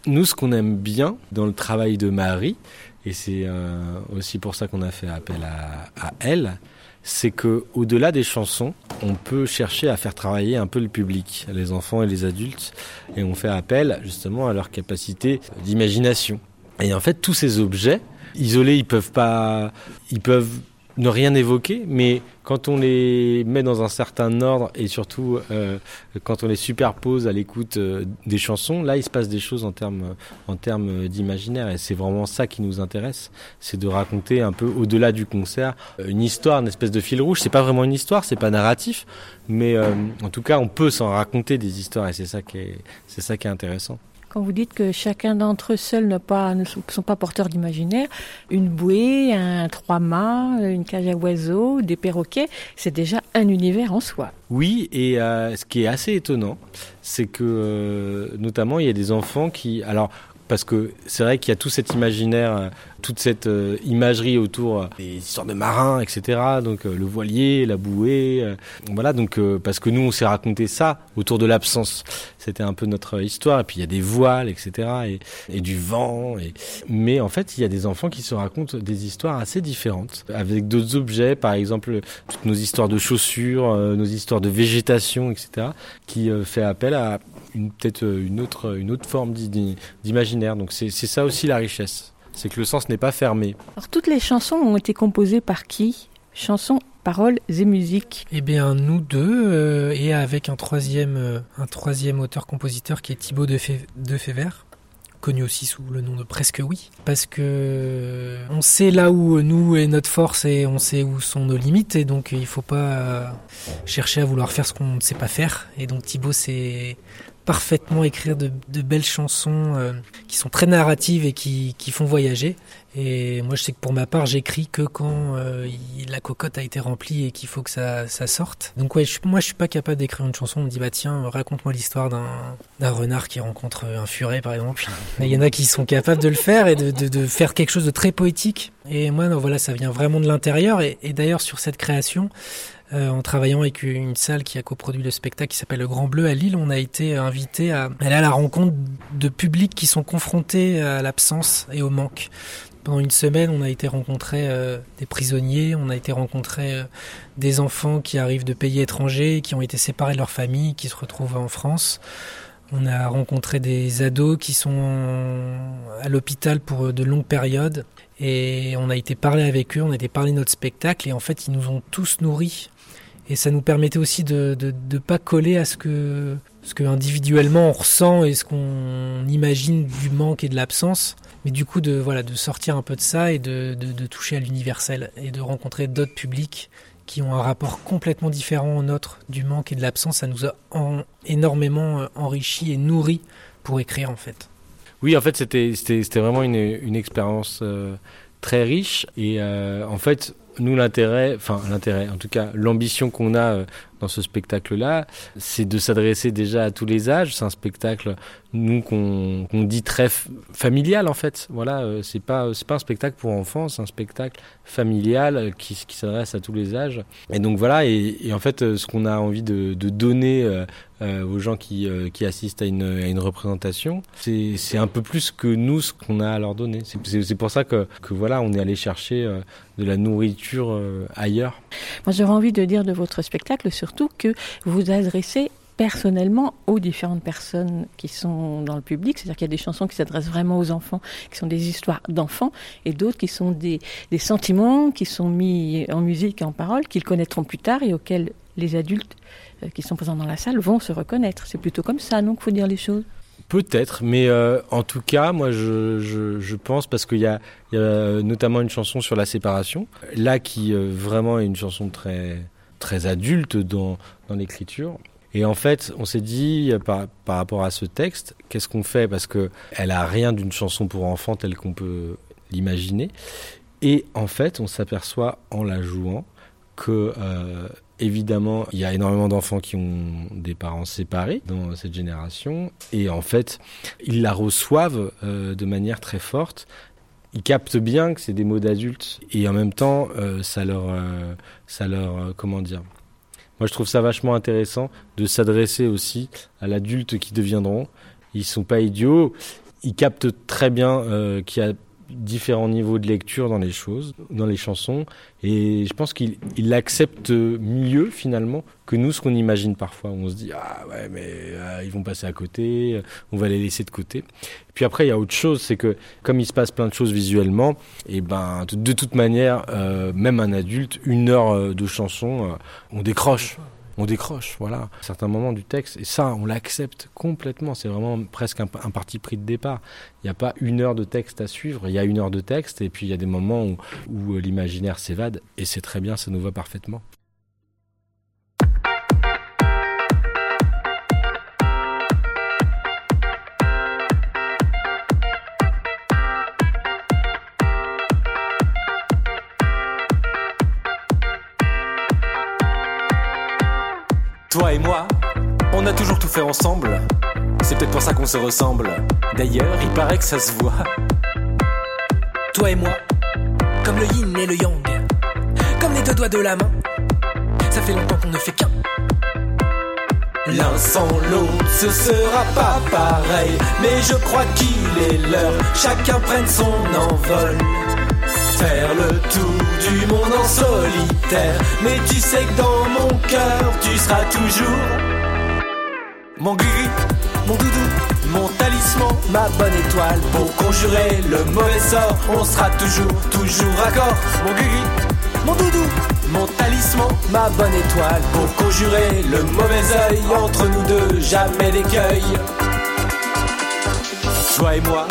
S10: nous, ce qu'on aime bien dans le travail de Marie, et c'est euh, aussi pour ça qu'on a fait appel à, à elle, c'est que au-delà des chansons, on peut chercher à faire travailler un peu le public, les enfants et les adultes, et on fait appel justement à leur capacité d'imagination. Et en fait, tous ces objets, isolés, ils peuvent pas, ils peuvent ne rien évoquer, mais quand on les met dans un certain ordre et surtout euh, quand on les superpose à l'écoute euh, des chansons, là il se passe des choses en termes en d'imaginaire et c'est vraiment ça qui nous intéresse, c'est de raconter un peu au-delà du concert euh, une histoire, une espèce de fil rouge. C'est pas vraiment une histoire, c'est pas narratif, mais en tout cas on peut s'en raconter des histoires et c'est ça qui est c'est ça qui est intéressant.
S12: Quand vous dites que chacun d'entre eux seuls ne, sont pas porteurs d'imaginaire, une bouée, un trois-mâts, une cage à oiseaux, des perroquets, c'est déjà un univers en soi.
S10: Oui, et euh, ce qui est assez étonnant, c'est que euh, notamment il y a des enfants qui, alors parce que c'est vrai qu'il y a tout cet imaginaire, euh, toute cette euh, imagerie autour euh, des histoires de marins, etc. Donc le voilier, la bouée, voilà. Donc parce que nous, on s'est raconté ça autour de l'absence. C'était un peu notre histoire. Et puis il y a des voiles, etc. Et, du vent. Mais en fait, il y a des enfants qui se racontent des histoires assez différentes, avec d'autres objets, par exemple toutes nos histoires de chaussures, nos histoires de végétation, etc. Qui fait appel à peut-être une autre, une autre forme d'imaginaire. Donc c'est ça aussi la richesse, c'est que le sens n'est pas fermé.
S2: Alors toutes les chansons ont été composées par qui? Chansons, paroles et musique
S11: Eh bien nous deux, euh, et avec un troisième, euh, un troisième auteur-compositeur qui est Thibaut de, de connu aussi sous le nom de Presque Oui, parce que on sait là où nous est notre force et on sait où sont nos limites, et donc il faut pas chercher à vouloir faire ce qu'on ne sait pas faire. Et donc Thibaut c'est parfaitement écrire de, belles chansons euh, qui sont très narratives et qui, font voyager. Et moi, je sais que pour ma part, j'écris que quand euh, la cocotte a été remplie et qu'il faut que ça, sorte. Donc ouais, je, moi, je suis pas capable d'écrire une chanson. On me dit bah tiens, raconte-moi l'histoire d'un renard qui rencontre un furet, par exemple. Mais il y en a qui sont capables de le faire et de, faire quelque chose de très poétique. Et moi, non, voilà, ça vient vraiment de l'intérieur. et d'ailleurs, sur cette création, euh, en travaillant avec une salle qui a coproduit le spectacle qui s'appelle Le Grand Bleu à Lille, on a été invité à aller à la rencontre de publics qui sont confrontés à l'absence et au manque. Pendant une semaine, on a été rencontrer euh, des prisonniers, on a été rencontrer euh, des enfants qui arrivent de pays étrangers, qui ont été séparés de leur famille, qui se retrouvent en France. On a rencontré des ados qui sont à l'hôpital pour de longues périodes. Et on a été parler avec eux, on a été parler de notre spectacle. Et en fait ils nous ont tous nourris. Et ça nous permettait aussi de ne pas coller à ce que, ce que individuellement on ressent et ce qu'on imagine du manque et de l'absence, mais du coup de, voilà, de sortir un peu de ça et de, de, toucher à l'universel et de rencontrer d'autres publics qui ont un rapport complètement différent au nôtre du manque et de l'absence. Ça nous a énormément euh, enrichi et nourri pour écrire en fait.
S10: Oui, en fait, c'était vraiment une, une expérience euh, très riche et euh, en fait, nous l'intérêt, enfin l'intérêt, en tout cas l'ambition qu'on a dans ce spectacle-là, c'est de s'adresser déjà à tous les âges. C'est un spectacle, nous qu'on dit très familial en fait. Voilà, euh, c'est pas pas un spectacle pour enfants, c'est un spectacle familial euh, qui, s'adresse à tous les âges. Et donc voilà, et, en fait, ce qu'on a envie de, donner aux gens qui, qui assistent à une, représentation, c'est un peu plus que nous ce qu'on a à leur donner. C'est pour ça que, que voilà, on est allé chercher de la nourriture ailleurs.
S2: Moi, j'aurais envie de dire de votre spectacle surtout que vous adressez personnellement aux différentes personnes qui sont dans le public. C'est-à-dire qu'il y a des chansons qui s'adressent vraiment aux enfants, qui sont des histoires d'enfants, et d'autres qui sont des, sentiments qui sont mis en musique et en parole, qu'ils connaîtront plus tard et auxquels les adultes euh, qui sont présents dans la salle vont se reconnaître. C'est plutôt comme ça, qu'il faut dire les choses?
S10: Peut-être, mais euh, en tout cas, moi je, pense, parce qu'il y, a, notamment une chanson sur la séparation, là qui euh, vraiment est une chanson très, très adulte dans, dans l'écriture. Et en fait, on s'est dit par, par, rapport à ce texte, qu'est-ce qu'on fait? Parce que elle a rien d'une chanson pour enfants telle qu'on peut l'imaginer. Et en fait, on s'aperçoit en la jouant que euh, évidemment, il y a énormément d'enfants qui ont des parents séparés dans cette génération, et en fait, ils la reçoivent euh, de manière très forte ils captent bien que c'est des mots d'adultes et en même temps euh, ça leur euh, ça leur euh, comment dire. Moi je trouve ça vachement intéressant de s'adresser aussi à l'adulte qui deviendront. Ils sont pas idiots. Ils captent très bien qu'il y a différents niveaux de lecture dans les choses, dans les chansons, et je pense qu'il l'accepte mieux finalement que nous ce qu'on imagine parfois. On se dit ah ouais mais euh, ils vont passer à côté, euh, on va les laisser de côté. puis après il y a autre chose, c'est que comme il se passe plein de choses visuellement, et ben de toute manière, euh, même un adulte, une heure de chanson, on décroche on décroche, voilà, certains moments du texte. Et ça, on l'accepte complètement. C'est vraiment presque un, parti pris de départ. Il n'y a pas une heure de texte à suivre. Il y a une heure de texte et puis il y a des moments où, où l'imaginaire s'évade. Et c'est très bien, ça nous va parfaitement.
S8: Toi et moi, on a toujours tout fait ensemble. C'est peut-être pour ça qu'on se ressemble. D'ailleurs, il paraît que ça se voit.
S11: Toi et moi, comme le yin et le yang, comme les deux doigts de la main. Ça fait longtemps qu'on ne fait qu'un.
S8: L'un sans l'autre, ce sera pas pareil. Mais je crois qu'il est l'heure, chacun prenne son envol. Faire le tour du monde en solitaire. Mais tu sais que dans mon cœur, tu seras toujours mon gris, mon doudou, mon talisman, ma bonne étoile. Pour conjurer le mauvais sort, on sera toujours, toujours raccord. Mon gris, mon doudou, mon talisman, ma bonne étoile. Pour conjurer le mauvais œil entre nous deux, jamais d'écueil. Toi et moi,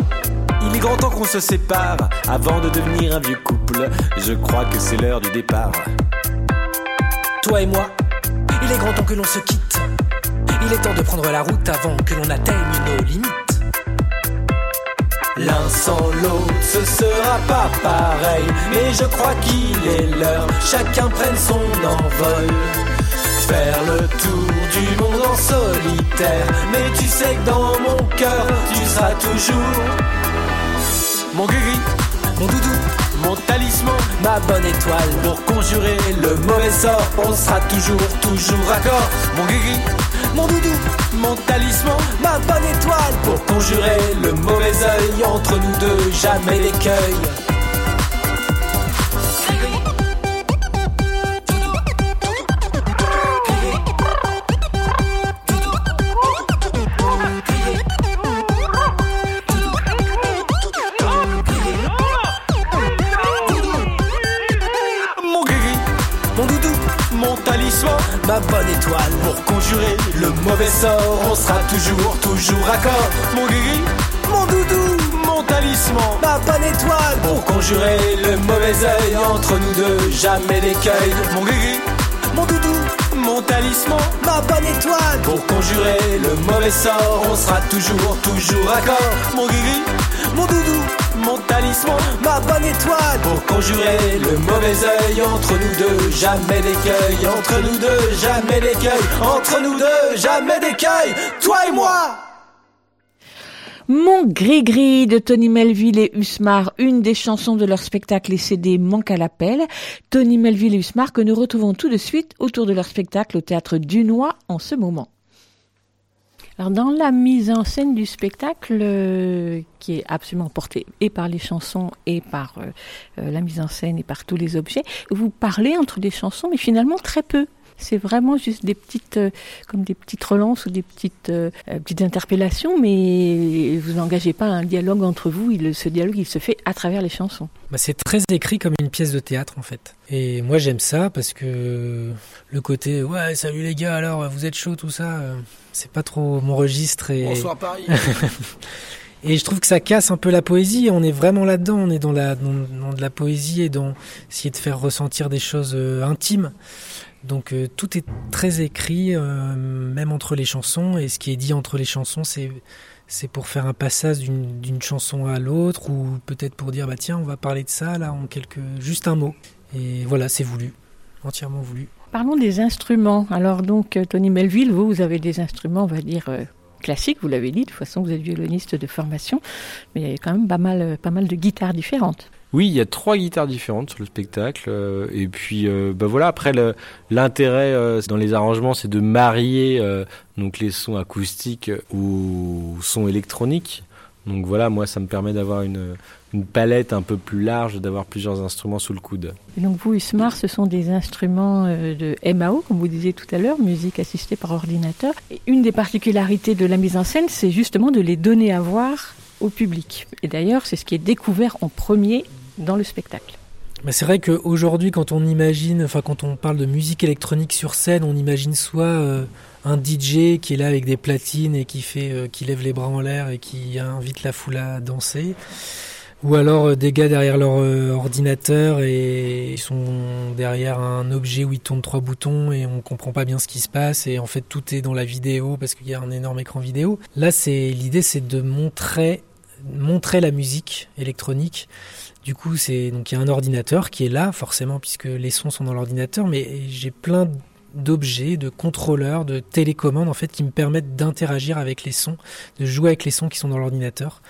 S8: il est grand temps qu'on se sépare avant de devenir un vieux couple. Je crois que c'est l'heure du départ.
S11: Toi et moi, il est grand temps que l'on se quitte. Il est temps de prendre la route avant que l'on atteigne nos limites.
S8: L'un sans l'autre, ce sera pas pareil. Mais je crois qu'il est l'heure, chacun prenne son envol. Faire le tour du monde en solitaire. Mais tu sais que dans mon cœur, tu seras toujours mon gris, mon doudou, mon talisman, ma bonne étoile. Pour conjurer le mauvais sort, on sera toujours, toujours raccord. Mon gris, mon doudou, mon talisman, ma bonne étoile. Pour conjurer le mauvais œil entre nous deux, jamais d'écueil. Le mauvais sort, on sera toujours, toujours raccord. Mon gris, mon doudou, mon talisman, ma bonne étoile. Pour conjurer le mauvais œil entre nous deux, jamais d'écueil. Mon gris, mon doudou, mon talisman, ma bonne étoile. Pour conjurer le mauvais sort, on sera toujours, toujours raccord. Mon gris, mon doudou, talisman, ma bonne étoile. Pour conjurer le mauvais œil entre nous deux, jamais d'écueil. Entre nous deux, jamais d'écueil. Entre nous deux, jamais d'écueil. Toi et moi.
S2: Mon gris-gris de Tony Melville et Usmar, une des chansons de leur spectacle et CD Manque à l'appel. Tony Melville et Usmar que nous retrouvons tout de suite autour de leur spectacle au théâtre Dunois en ce moment. Alors dans la mise en scène du spectacle, euh, qui est absolument portée et par les chansons et par euh, euh, la mise en scène et par tous les objets, vous parlez entre les chansons, mais finalement très peu. C'est vraiment juste des petites, comme des petites relances ou des petites, petites interpellations, mais vous n'engagez pas un dialogue entre vous. Ce dialogue, il se fait à travers les chansons.
S11: Bah, c'est très écrit comme une pièce de théâtre en fait. Et moi j'aime ça parce que le côté ouais salut les gars alors vous êtes chaud tout ça, c'est pas trop mon registre et
S10: Bonsoir Paris.
S11: et je trouve que ça casse un peu la poésie. On est vraiment là-dedans, on est dans la dans, dans de la poésie et dans essayer de faire ressentir des choses euh, intimes. Donc euh, tout est très écrit, euh, même entre les chansons. Et ce qui est dit entre les chansons, c'est c'est pour faire un passage d'une d'une chanson à l'autre, ou peut-être pour dire bah tiens, on va parler de ça là en quelques juste un mot. Et voilà, c'est voulu, entièrement voulu.
S2: Parlons des instruments. Alors donc, euh, Tony Melville, vous, vous avez des instruments, on va dire, euh, classiques, vous l'avez dit, de toute façon, vous êtes violoniste de formation, mais il y a quand même pas mal, euh, pas mal de guitares différentes.
S10: Oui, il y a trois guitares différentes sur le spectacle. et puis, euh, bah voilà. Après, l'intérêt dans les arrangements, c'est de marier donc les sons acoustiques aux sons électroniques. Donc voilà, moi, ça me permet d'avoir une, palette un peu plus large, d'avoir plusieurs instruments sous le coude.
S2: Et donc vous, Usmar, ce sont des instruments euh, de MAO, comme vous disiez tout à l'heure, musique assistée par ordinateur. Et une des particularités de la mise en scène, c'est justement de les donner à voir au public. Et d'ailleurs, c'est ce qui est découvert en premier dans le spectacle.
S11: C'est vrai qu'aujourd'hui, quand on imagine, enfin quand on parle de musique électronique sur scène, on imagine soit euh, un DJ qui est là avec des platines et qui fait, euh, qui lève les bras en l'air et qui invite la foule à danser, ou alors euh, des gars derrière leur euh, ordinateur et ils sont derrière un objet où ils tournent trois boutons et on comprend pas bien ce qui se passe et en fait tout est dans la vidéo parce qu'il y a un énorme écran vidéo. Là, c'est l'idée, c'est de montrer montrer la musique électronique du coup, c'est donc il y a un ordinateur qui est là forcément puisque les sons sont dans l'ordinateur, mais j'ai plein d'objets, de contrôleurs, de télécommandes en fait qui me permettent d'interagir avec les sons, de jouer avec les sons qui sont dans l'ordinateur.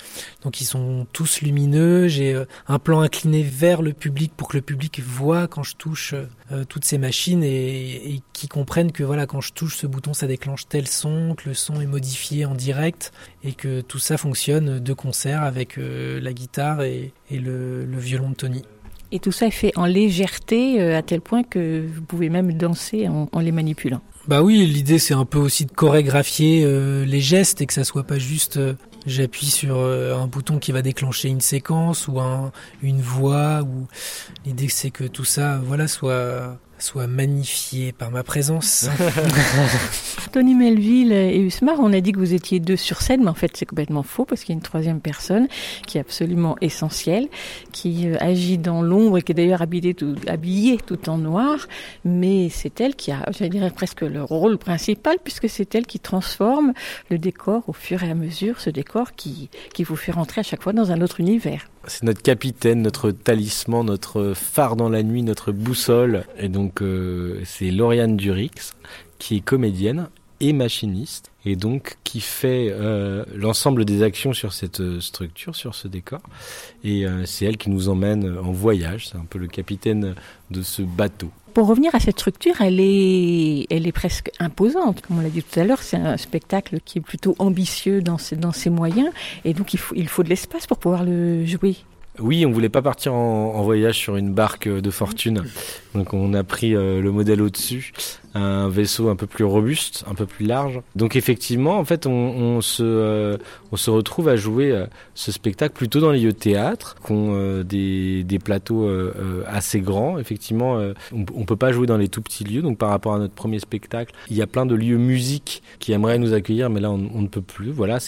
S11: Donc ils sont tous lumineux. J'ai euh, un plan incliné vers le public pour que le public voit quand je touche euh, toutes ces machines et, et qui comprennent que voilà quand je touche ce bouton ça déclenche tel son, que le son est modifié en direct et que tout ça fonctionne de concert avec euh, la guitare et, et le, le violon de Tony.
S12: Et tout ça est fait en légèreté euh, à tel point que vous pouvez même danser en, les manipulant.
S11: Bah oui, l'idée c'est un peu aussi de chorégraphier euh, les gestes et que ça soit pas juste euh, j'appuie sur un bouton qui va déclencher une séquence ou un, une voix ou l'idée c'est que tout ça voilà soit soit magnifié par ma présence.
S12: Tony Melville et Usmar, on a dit que vous étiez deux sur scène, mais en fait c'est complètement faux parce qu'il y a une troisième personne qui est absolument essentielle, qui euh, agit dans l'ombre et qui est d'ailleurs habillée tout, en noir, mais c'est elle qui a, je dirais presque le rôle principal puisque c'est elle qui transforme le décor au fur et à mesure, ce décor qui vous fait rentrer à chaque fois dans un autre univers.
S10: C'est notre capitaine, notre talisman, notre phare dans la nuit, notre boussole. Et donc, euh, c'est Lauriane Durix, qui est comédienne et machiniste, et donc qui fait euh, l'ensemble des actions sur cette euh, structure, sur ce décor. Et c'est elle qui nous emmène en voyage. C'est un peu le capitaine de ce bateau.
S12: Pour revenir à cette structure, elle est, elle est presque imposante. Comme on l'a dit tout à l'heure, c'est un spectacle qui est plutôt ambitieux dans ses, dans ses moyens. Et donc, il faut, il faut de l'espace pour pouvoir le jouer.
S10: Oui, on voulait pas partir en, en voyage sur une barque de fortune. Donc on a pris euh, le modèle au-dessus, un vaisseau un peu plus robuste, un peu plus large. Donc effectivement, en fait, on, se, euh, on se retrouve à jouer euh, ce spectacle plutôt dans les lieux de théâtre, qui ont euh, des, des plateaux assez grands. Effectivement, on, on peut pas jouer dans les tout petits lieux. Donc par rapport à notre premier spectacle, il y a plein de lieux musique qui aimeraient nous accueillir, mais là on, ne peut plus. Voilà,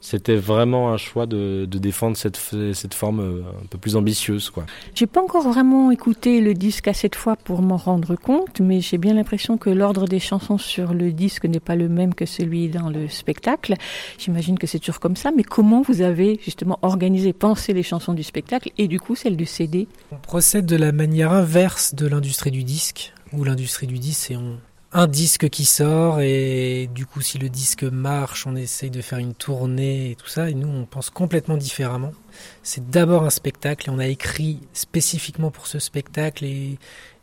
S10: c'était vraiment un choix de, de défendre cette, cette forme un peu plus ambitieuse, quoi.
S12: J'ai pas encore vraiment écouté le disque à cette fois pour m'en rendre compte, mais j'ai bien l'impression que l'ordre des chansons sur le disque n'est pas le même que celui dans le spectacle. J'imagine que c'est toujours comme ça, mais comment vous avez justement organisé, pensé les chansons du spectacle et du coup celles du CD
S11: On procède de la manière inverse de l'industrie du disque, où l'industrie du disque, c'est un disque qui sort et du coup si le disque marche, on essaye de faire une tournée et tout ça, et nous on pense complètement différemment. C'est d'abord un spectacle et on a écrit spécifiquement pour ce spectacle et,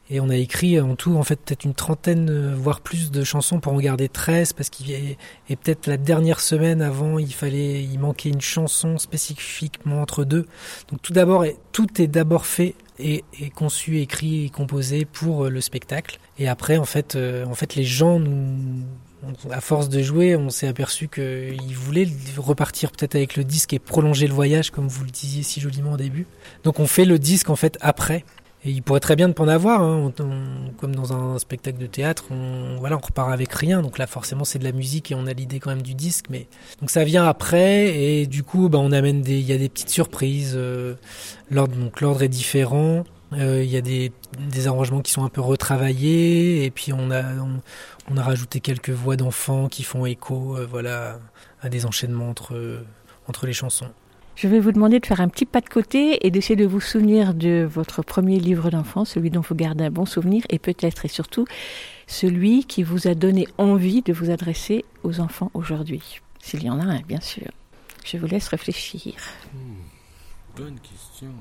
S11: et on a écrit en tout en fait peut-être une trentaine euh, voire plus de chansons pour en garder 13 parce qu'il y et peut-être la dernière semaine avant il fallait il manquait une chanson spécifiquement entre deux donc tout d'abord tout est d'abord fait et, et conçu écrit et composé pour euh, le spectacle et après en fait euh, en fait les gens nous à force de jouer, on s'est aperçu qu'ils voulaient repartir peut-être avec le disque et prolonger le voyage, comme vous le disiez si joliment au début. Donc on fait le disque en fait après. Et il pourrait très bien ne pas en avoir, hein. Comme dans un spectacle de théâtre, on, voilà, on repart avec rien. Donc là, forcément, c'est de la musique et on a l'idée quand même du disque. Mais donc ça vient après et du coup, bah, on amène des, il y a des petites surprises. euh, l'ordre, donc l'ordre est différent. Euh, Il y a des, des arrangements qui sont un peu retravaillés et puis on a, on, a rajouté quelques voix d'enfants qui font écho, euh, voilà, à des enchaînements entre entre les chansons.
S12: Je vais vous demander de faire un petit pas de côté et d'essayer de vous souvenir de votre premier livre d'enfance, celui dont vous gardez un bon souvenir, et peut-être et surtout celui qui vous a donné envie de vous adresser aux enfants aujourd'hui. S'il y en a un, bien sûr. Je vous laisse réfléchir.
S10: Bonne question.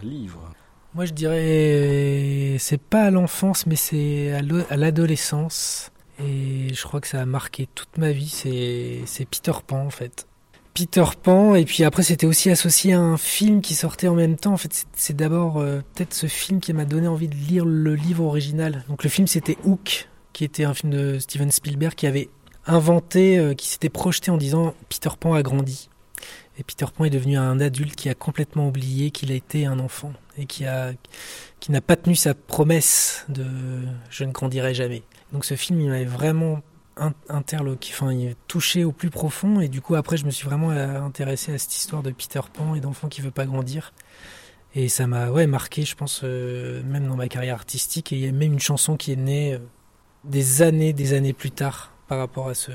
S10: Un livre.
S11: Moi, je dirais, c'est pas à l'enfance, mais c'est à l'adolescence. Et je crois que ça a marqué toute ma vie. C'est c'est Peter Pan, en fait. Peter Pan, et puis après, c'était aussi associé à un film qui sortait en même temps. En fait, c'est- d'abord euh, peut-être ce film qui m'a donné envie de lire le livre original. Donc, le film, c'était Hook, qui était un film de Steven Spielberg qui avait inventé, euh, qui s'était projeté en disant Peter Pan a grandi. Et Peter Pan est devenu un adulte qui a complètement oublié qu'il a été un enfant et qui a qui n'a pas tenu sa promesse de je ne grandirai jamais. Donc ce film il m'avait vraiment interloqué, enfin touché au plus profond et du coup après je me suis vraiment euh, intéressé à cette histoire de Peter Pan et d'enfant qui veut pas grandir. Et ça m'a ouais marqué je pense euh, même dans ma carrière artistique et il y a même une chanson qui est née euh, des années des années plus tard par rapport à ce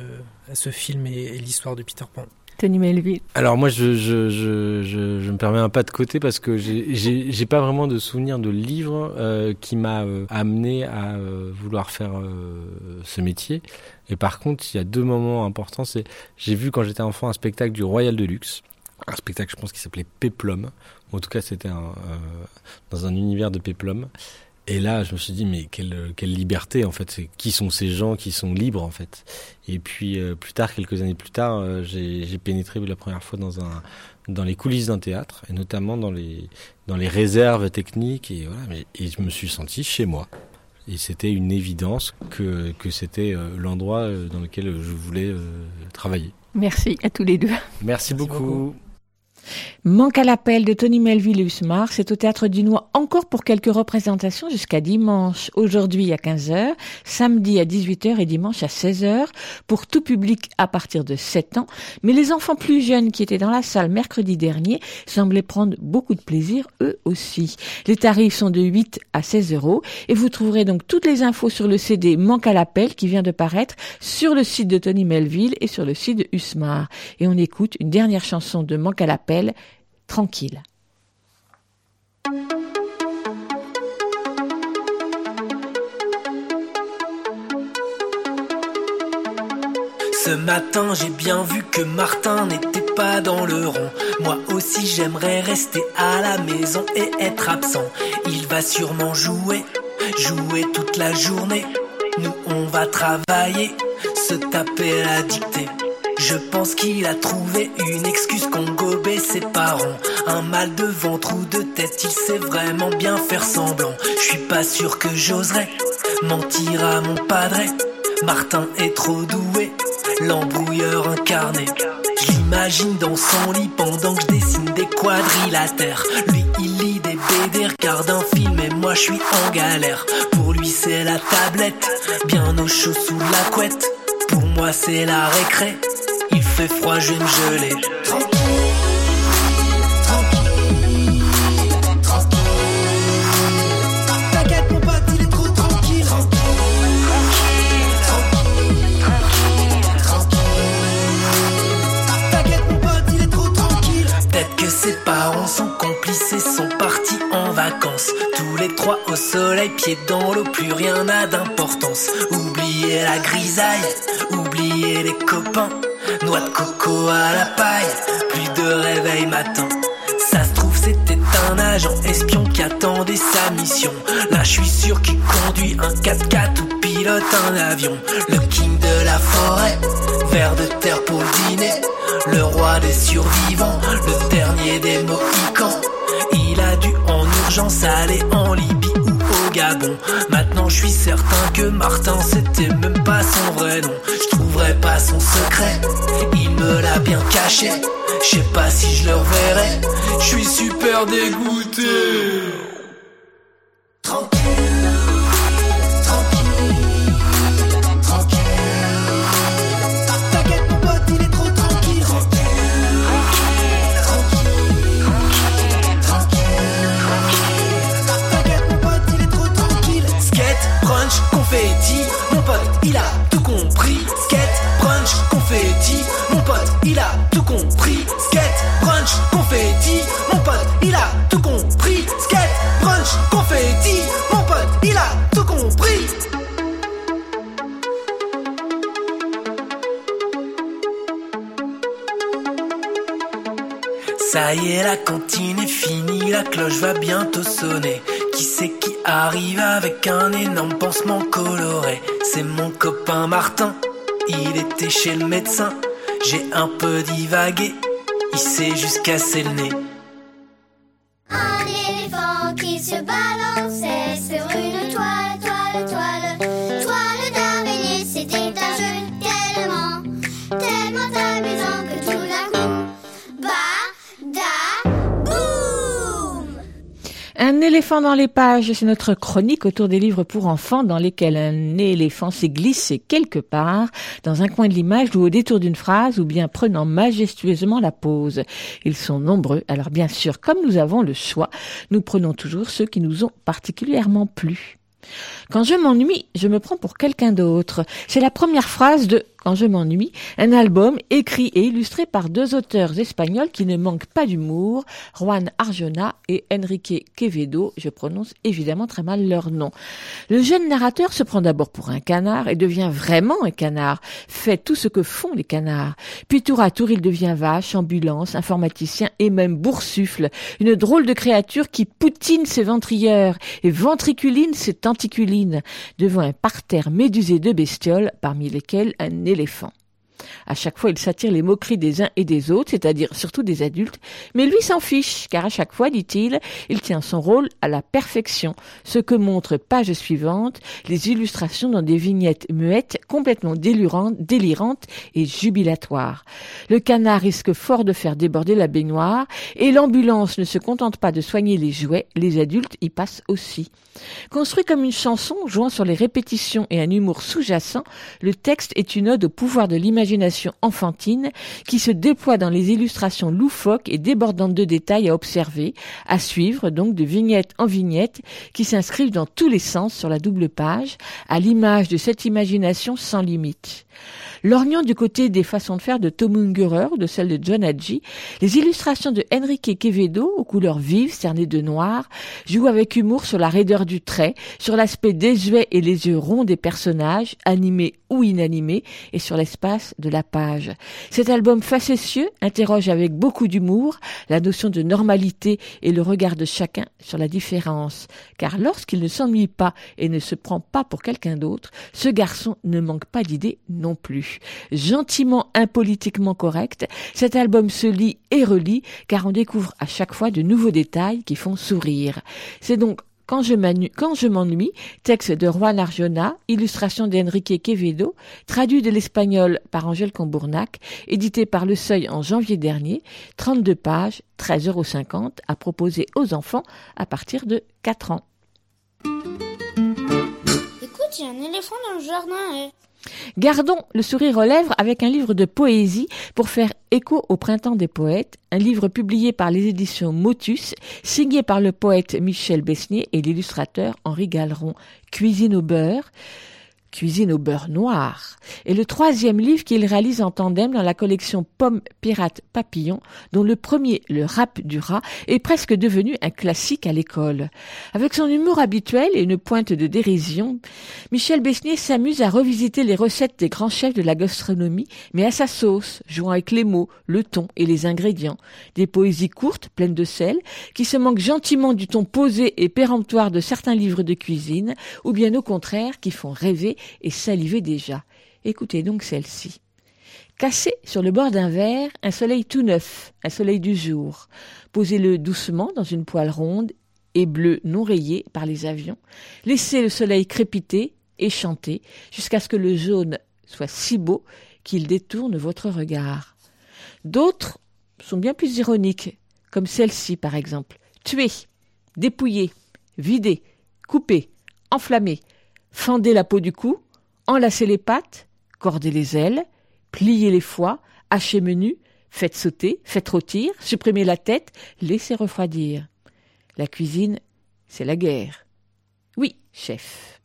S11: à ce film et l'histoire de Peter Pan.
S2: Tony Melville
S10: Alors moi, je, je, je, je, me permets un pas de côté parce que j'ai- pas vraiment de souvenir de livre euh, qui m'a euh, amené à euh, vouloir faire ce métier. Et par contre, il y a deux moments importants. C'est j'ai vu quand j'étais enfant un spectacle du Royal de Luxe, un spectacle, je pense, qui s'appelait Peplum. En tout cas, c'était dans un univers de Peplum. Et là, je me suis dit, mais quelle, quelle liberté, en fait. C'est- Qui sont ces gens qui sont libres, en fait? Et puis, euh, plus tard, quelques années plus tard, euh, j'ai j'ai pénétré la première fois dans, un, dans les coulisses d'un théâtre, et notamment dans les, dans les réserves techniques. Et, voilà, mais, et je me suis senti chez moi. Et c'était une évidence que, que c'était euh, l'endroit euh, dans lequel je voulais euh, travailler.
S2: Merci à tous les deux.
S10: Merci, beaucoup.
S2: Manque à l'appel de Tony Melville et Usmar, c'est au Théâtre du Noir encore pour quelques représentations jusqu'à dimanche, aujourd'hui à 15h, samedi à 18h et dimanche à 16h, pour tout public à partir de 7 ans. Mais les enfants plus jeunes qui étaient dans la salle mercredi dernier semblaient prendre beaucoup de plaisir eux aussi. Les tarifs sont de 8 à 16 euros et vous trouverez donc toutes les infos sur le CD Manque à l'appel qui vient de paraître sur le site de Tony Melville et sur le site de Usmar. Et on écoute une dernière chanson de Manque à l'appel, Tranquille.
S9: Ce matin, j'ai bien vu que Martin n'était pas dans le rond. Moi aussi, j'aimerais rester à la maison et être absent. Il va sûrement jouer, jouer toute la journée. Nous, on va travailler, se taper la dictée. Je pense qu'il a trouvé une excuse qu'on gobait ses parents. Un mal de ventre ou de tête, il sait vraiment bien faire semblant. Je suis pas sûr que j'oserais mentir à mon padre. Martin est trop doué, l'embrouilleur incarné. Je l'imagine dans son lit pendant que je dessine des quadrilatères. Lui, il lit des BD, regarde un film et moi je suis en galère. Pour lui, c'est la tablette, bien au chaud sous la couette. Pour moi, c'est la récré. Fait froid, je vais me geler. Ses parents sont complices et sont partis en vacances. Tous les trois au soleil, pieds dans l'eau, plus rien n'a d'importance. Oubliez la grisaille, oubliez les copains. Noix de coco à la paille, plus de réveil matin. Ça se trouve, c'était un agent espion qui attendait sa mission. Là, je suis sûr qu'il conduit un 4x4 ou pilote un avion. Le king de la forêt, vers de terre pour le dîner. Le roi des survivants, le dernier des Mohicans. Il a dû en urgence aller en Libye Maintenant, je suis certain que Martin, c'était même pas son vrai nom. Je trouverai pas son secret, il me l'a bien caché. Je sais pas si je le reverrai, je suis super dégoûté. Tranquille, mon pote, il a tout compris. Skate, brunch, confetti, mon pote, il a tout compris. Skate, brunch, confetti, mon pote, il a tout compris. Skate, brunch, confetti, mon pote, il a tout compris. Ça y est, la cantine est finie, la cloche va bientôt sonner. Qui c'est qui arrive avec un énorme pansement coloré? C'est mon copain Martin, il était chez le médecin. J'ai un peu divagué, il s'est juste cassé le nez.
S1: Un éléphant
S2: dans les pages, c'est notre chronique autour des livres pour enfants dans lesquels un éléphant s'est glissé quelque part dans un coin de l'image ou au détour d'une phrase ou bien prenant majestueusement la pose. Ils sont nombreux, alors bien sûr, comme nous avons le choix, nous prenons toujours ceux qui nous ont particulièrement plu. Quand je m'ennuie, je me prends pour quelqu'un d'autre. C'est la première phrase de Quand je m'ennuie, un album écrit et illustré par deux auteurs espagnols qui ne manquent pas d'humour, Juan Arjona et Enrique Quevedo. Je prononce évidemment très mal leur nom. Le jeune narrateur se prend d'abord pour un canard et devient vraiment un canard, fait tout ce que font les canards. Puis tour à tour, il devient vache, ambulance, informaticien et même boursoufle, une drôle de créature qui poutine ses ventrieurs et ventriculine ses tenticulines, devant un parterre médusé de bestioles, parmi lesquelles un éléphant. À chaque fois, il s'attire les moqueries des uns et des autres, c'est-à-dire surtout des adultes, mais lui s'en fiche, car à chaque fois, dit-il, il tient son rôle à la perfection, ce que montre page suivante les illustrations dans des vignettes muettes complètement délirantes, délirantes et jubilatoires. Le canard risque fort de faire déborder la baignoire, et l'ambulance ne se contente pas de soigner les jouets, les adultes y passent aussi. Construit comme une chanson, jouant sur les répétitions et un humour sous-jacent, le texte est une ode au pouvoir de l'imagination enfantine qui se déploie dans les illustrations loufoques et débordantes de détails à observer, à suivre donc de vignette en vignette qui s'inscrivent dans tous les sens sur la double page, à l'image de cette imagination sans limite. Lorgnant du côté des façons de faire de Tom Ungerer ou de celles de John Hadji, les illustrations de Enrique Quevedo, aux couleurs vives cernées de noir, jouent avec humour sur la raideur du trait, sur l'aspect désuet et les yeux ronds des personnages, animés ou inanimés, et sur l'espace de la page. Cet album facétieux interroge avec beaucoup d'humour la notion de normalité et le regard de chacun sur la différence. Car lorsqu'il ne s'ennuie pas et ne se prend pas pour quelqu'un d'autre, ce garçon ne manque pas d'idées non plus. Gentiment impolitiquement correct, cet album se lit et relit car on découvre à chaque fois de nouveaux détails qui font sourire. C'est donc quand je m'ennuie, texte de Juan Arjona, illustration d'Enrique Quevedo, traduit de l'espagnol par Angèle Cambournac, édité par Le Seuil en janvier dernier, 32 pages, 13,50 euros à proposer aux enfants à partir de 4 ans.
S1: Écoute, il y a un éléphant dans le jardin. eh.
S2: Gardons le sourire aux lèvres avec un livre de poésie pour faire écho au printemps des poètes, un livre publié par les éditions Motus, signé par le poète Michel Besnier et l'illustrateur Henri Galeron. Cuisine au beurre. Cuisine au beurre noir est le troisième livre qu'il réalise en tandem dans la collection Pomme Pirate Papillon, dont le premier, Le rap du rat, est presque devenu un classique à l'école. Avec son humour habituel et une pointe de dérision, Michel Besnier s'amuse à revisiter les recettes des grands chefs de la gastronomie, mais à sa sauce, jouant avec les mots, le ton et les ingrédients. Des poésies courtes, pleines de sel, qui se manquent gentiment du ton posé et péremptoire de certains livres de cuisine, ou bien au contraire, qui font rêver et saliver déjà. Écoutez donc celle-ci. Cassé sur le bord d'un verre, un soleil tout neuf, un soleil du jour. Posez-le doucement dans une poêle ronde et bleue non rayée par les avions. Laissez le soleil crépiter et chanter jusqu'à ce que le jaune soit si beau qu'il détourne votre regard. D'autres sont bien plus ironiques, comme celle-ci par exemple. Tuer, dépouiller, vider, couper, enflammer, fendez la peau du cou, enlacez les pattes, cordez les ailes, pliez les foies, hachez menu, faites sauter, faites rôtir, supprimez la tête, laissez refroidir. La cuisine, c'est la guerre. Oui, chef.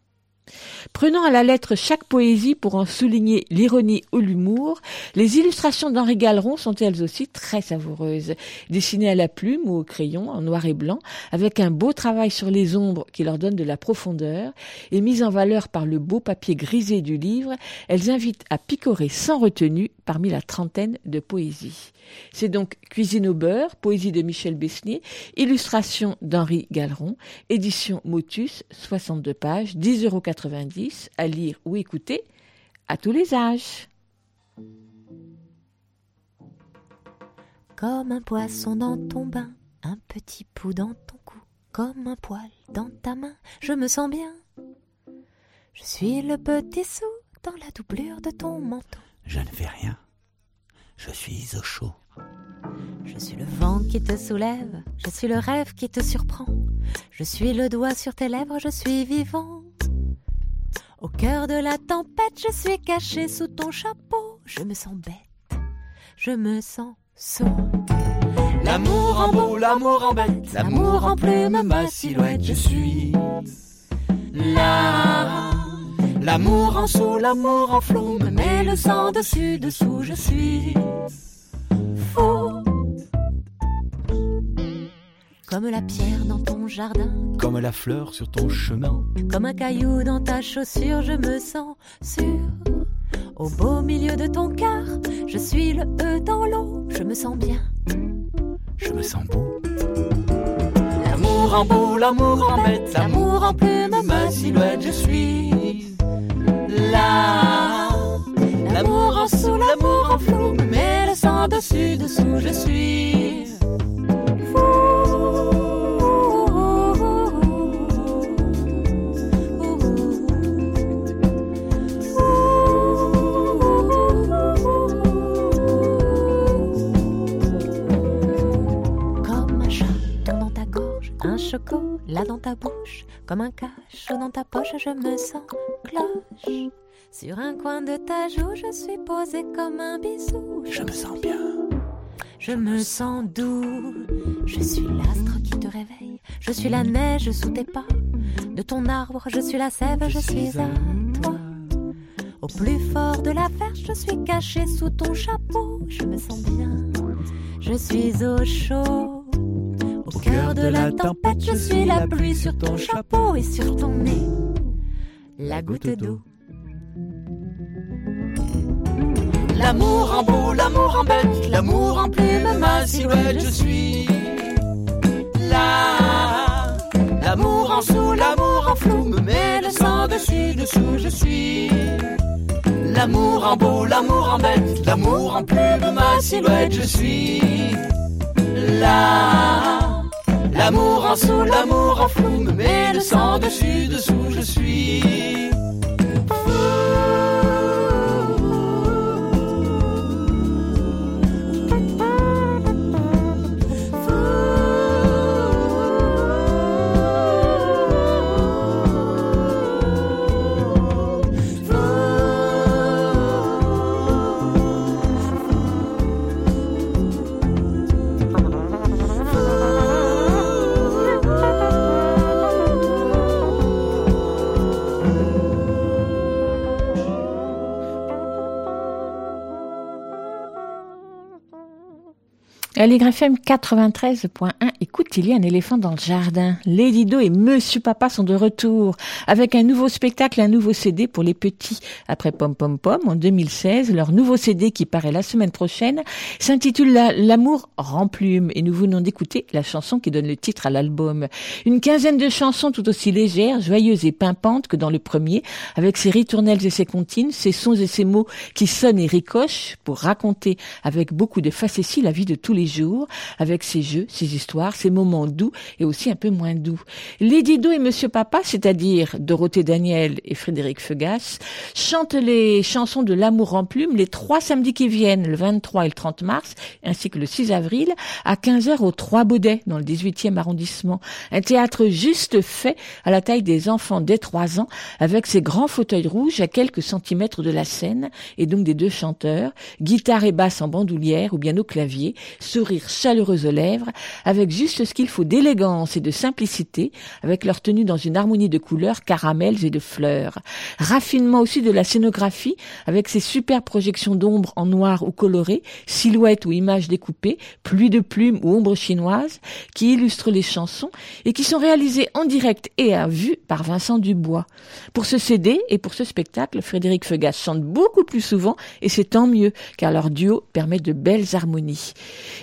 S2: Prenant à la lettre chaque poésie pour en souligner l'ironie ou l'humour, les illustrations d'Henri Galeron sont elles aussi très savoureuses, dessinées à la plume ou au crayon en noir et blanc, avec un beau travail sur les ombres qui leur donne de la profondeur, et mises en valeur par le beau papier grisé du livre, elles invitent à picorer sans retenue parmi la trentaine de poésies. C'est donc Cuisine au beurre, poésie de Michel Besnier, illustration d'Henri Galeron, édition Motus, 62 pages, 10,80 à lire ou écouter à tous les âges.
S13: Comme un poisson dans ton bain, un petit pou dans ton cou, comme un poil dans ta main, je me sens bien. Je suis le petit sou dans la doublure de ton manteau.
S14: Je ne fais rien. Je suis au chaud.
S13: Je suis le vent qui te soulève, je suis le rêve qui te surprend. Je suis le doigt sur tes lèvres, je suis vivante. Au cœur de la tempête, je suis caché sous ton chapeau. Je me sens bête, je me sens sot.
S9: L'amour en beau, l'amour en bête, l'amour en plume, ma silhouette, je suis là.
S15: L'amour en sous, l'amour en flou me met le sang dessus, dessous, je suis fou.
S13: Comme la pierre dans ton jardin,
S14: Comme la fleur sur ton chemin.
S13: comme un caillou dans ta chaussure, je me sens sûr. Au beau milieu de ton cœur, je suis le E dans l'eau, je me sens bien.
S14: Je me sens beau.
S15: L'amour en bout, l'amour en bête, l'amour en plume, ma silhouette, je suis là. L'amour en sous, l'amour en flou, me met le sang dessus, dessous, je suis
S13: chocolat dans ta bouche, comme un cachot dans ta poche, je me sens cloche. Sur un coin de ta joue, je suis posée comme un bisou. Je me sens bien. Je me sens doux. Je suis l'astre qui te réveille. Je suis la neige sous tes pas. De ton arbre, je suis la sève, je suis à toi. Au plus fort de la verge, je suis cachée sous ton chapeau. Je me sens bien. Je suis au chaud. Au cœur de la tempête, je suis la pluie sur ton chapeau et sur ton nez. La goutte d'eau.
S15: L'amour en beau, l'amour en bête, l'amour en plume, ma silhouette, je suis là. L'amour en sous, l'amour en flou, me met le sang dessus, dessous, je suis L'amour en beau, l'amour en bête, l'amour en plume, ma silhouette, je suis là. L'amour en sous, l'amour en flou, me met le sang dessus, dessous, je suis
S2: Aligre FM 93.1, écoute, il y a un éléphant dans le jardin. Lady Do et Monsieur Papa sont de retour avec un nouveau spectacle, un nouveau CD pour les petits. Après Pom Pom Pom, en 2016, leur nouveau CD qui paraît la semaine prochaine s'intitule La- L'amour remplume et nous venons d'écouter la chanson qui donne le titre à l'album. Une quinzaine de chansons tout aussi légères, joyeuses et pimpantes que dans le premier, avec ses ritournelles et ses comptines, ses sons et ses mots qui sonnent et ricochent pour raconter avec beaucoup de facétie la vie de tous les jours, avec ses jeux, ses histoires, ses moments doux et aussi un peu moins doux. Lady Do et Monsieur Papa, c'est-à-dire Dorothée Daniel et Frédéric Fegas, chantent les chansons de l'amour en plume les trois samedis qui viennent, le 23 et le 30 mars, ainsi que le 6 avril, à 15h au Trois Baudets, dans le 18e arrondissement. Un théâtre juste fait à la taille des enfants dès 3 ans, avec ses grands fauteuils rouges à quelques centimètres de la scène, et donc des deux chanteurs, guitare et basse en bandoulière ou bien au clavier, sourire chaleureux aux lèvres, avec juste ce qu'il faut d'élégance et de simplicité, avec leur tenue dans une harmonie de couleurs, caramels et de fleurs. Raffinement aussi de la scénographie, avec ses super projections d'ombre en noir ou coloré, silhouettes ou images découpées, pluie de plumes ou ombres chinoises, qui illustrent les chansons et qui sont réalisées en direct et à vue par Vincent Dubois. Pour ce CD et pour ce spectacle, Frédéric Fegas chante beaucoup plus souvent et c'est tant mieux, car leur duo permet de belles harmonies.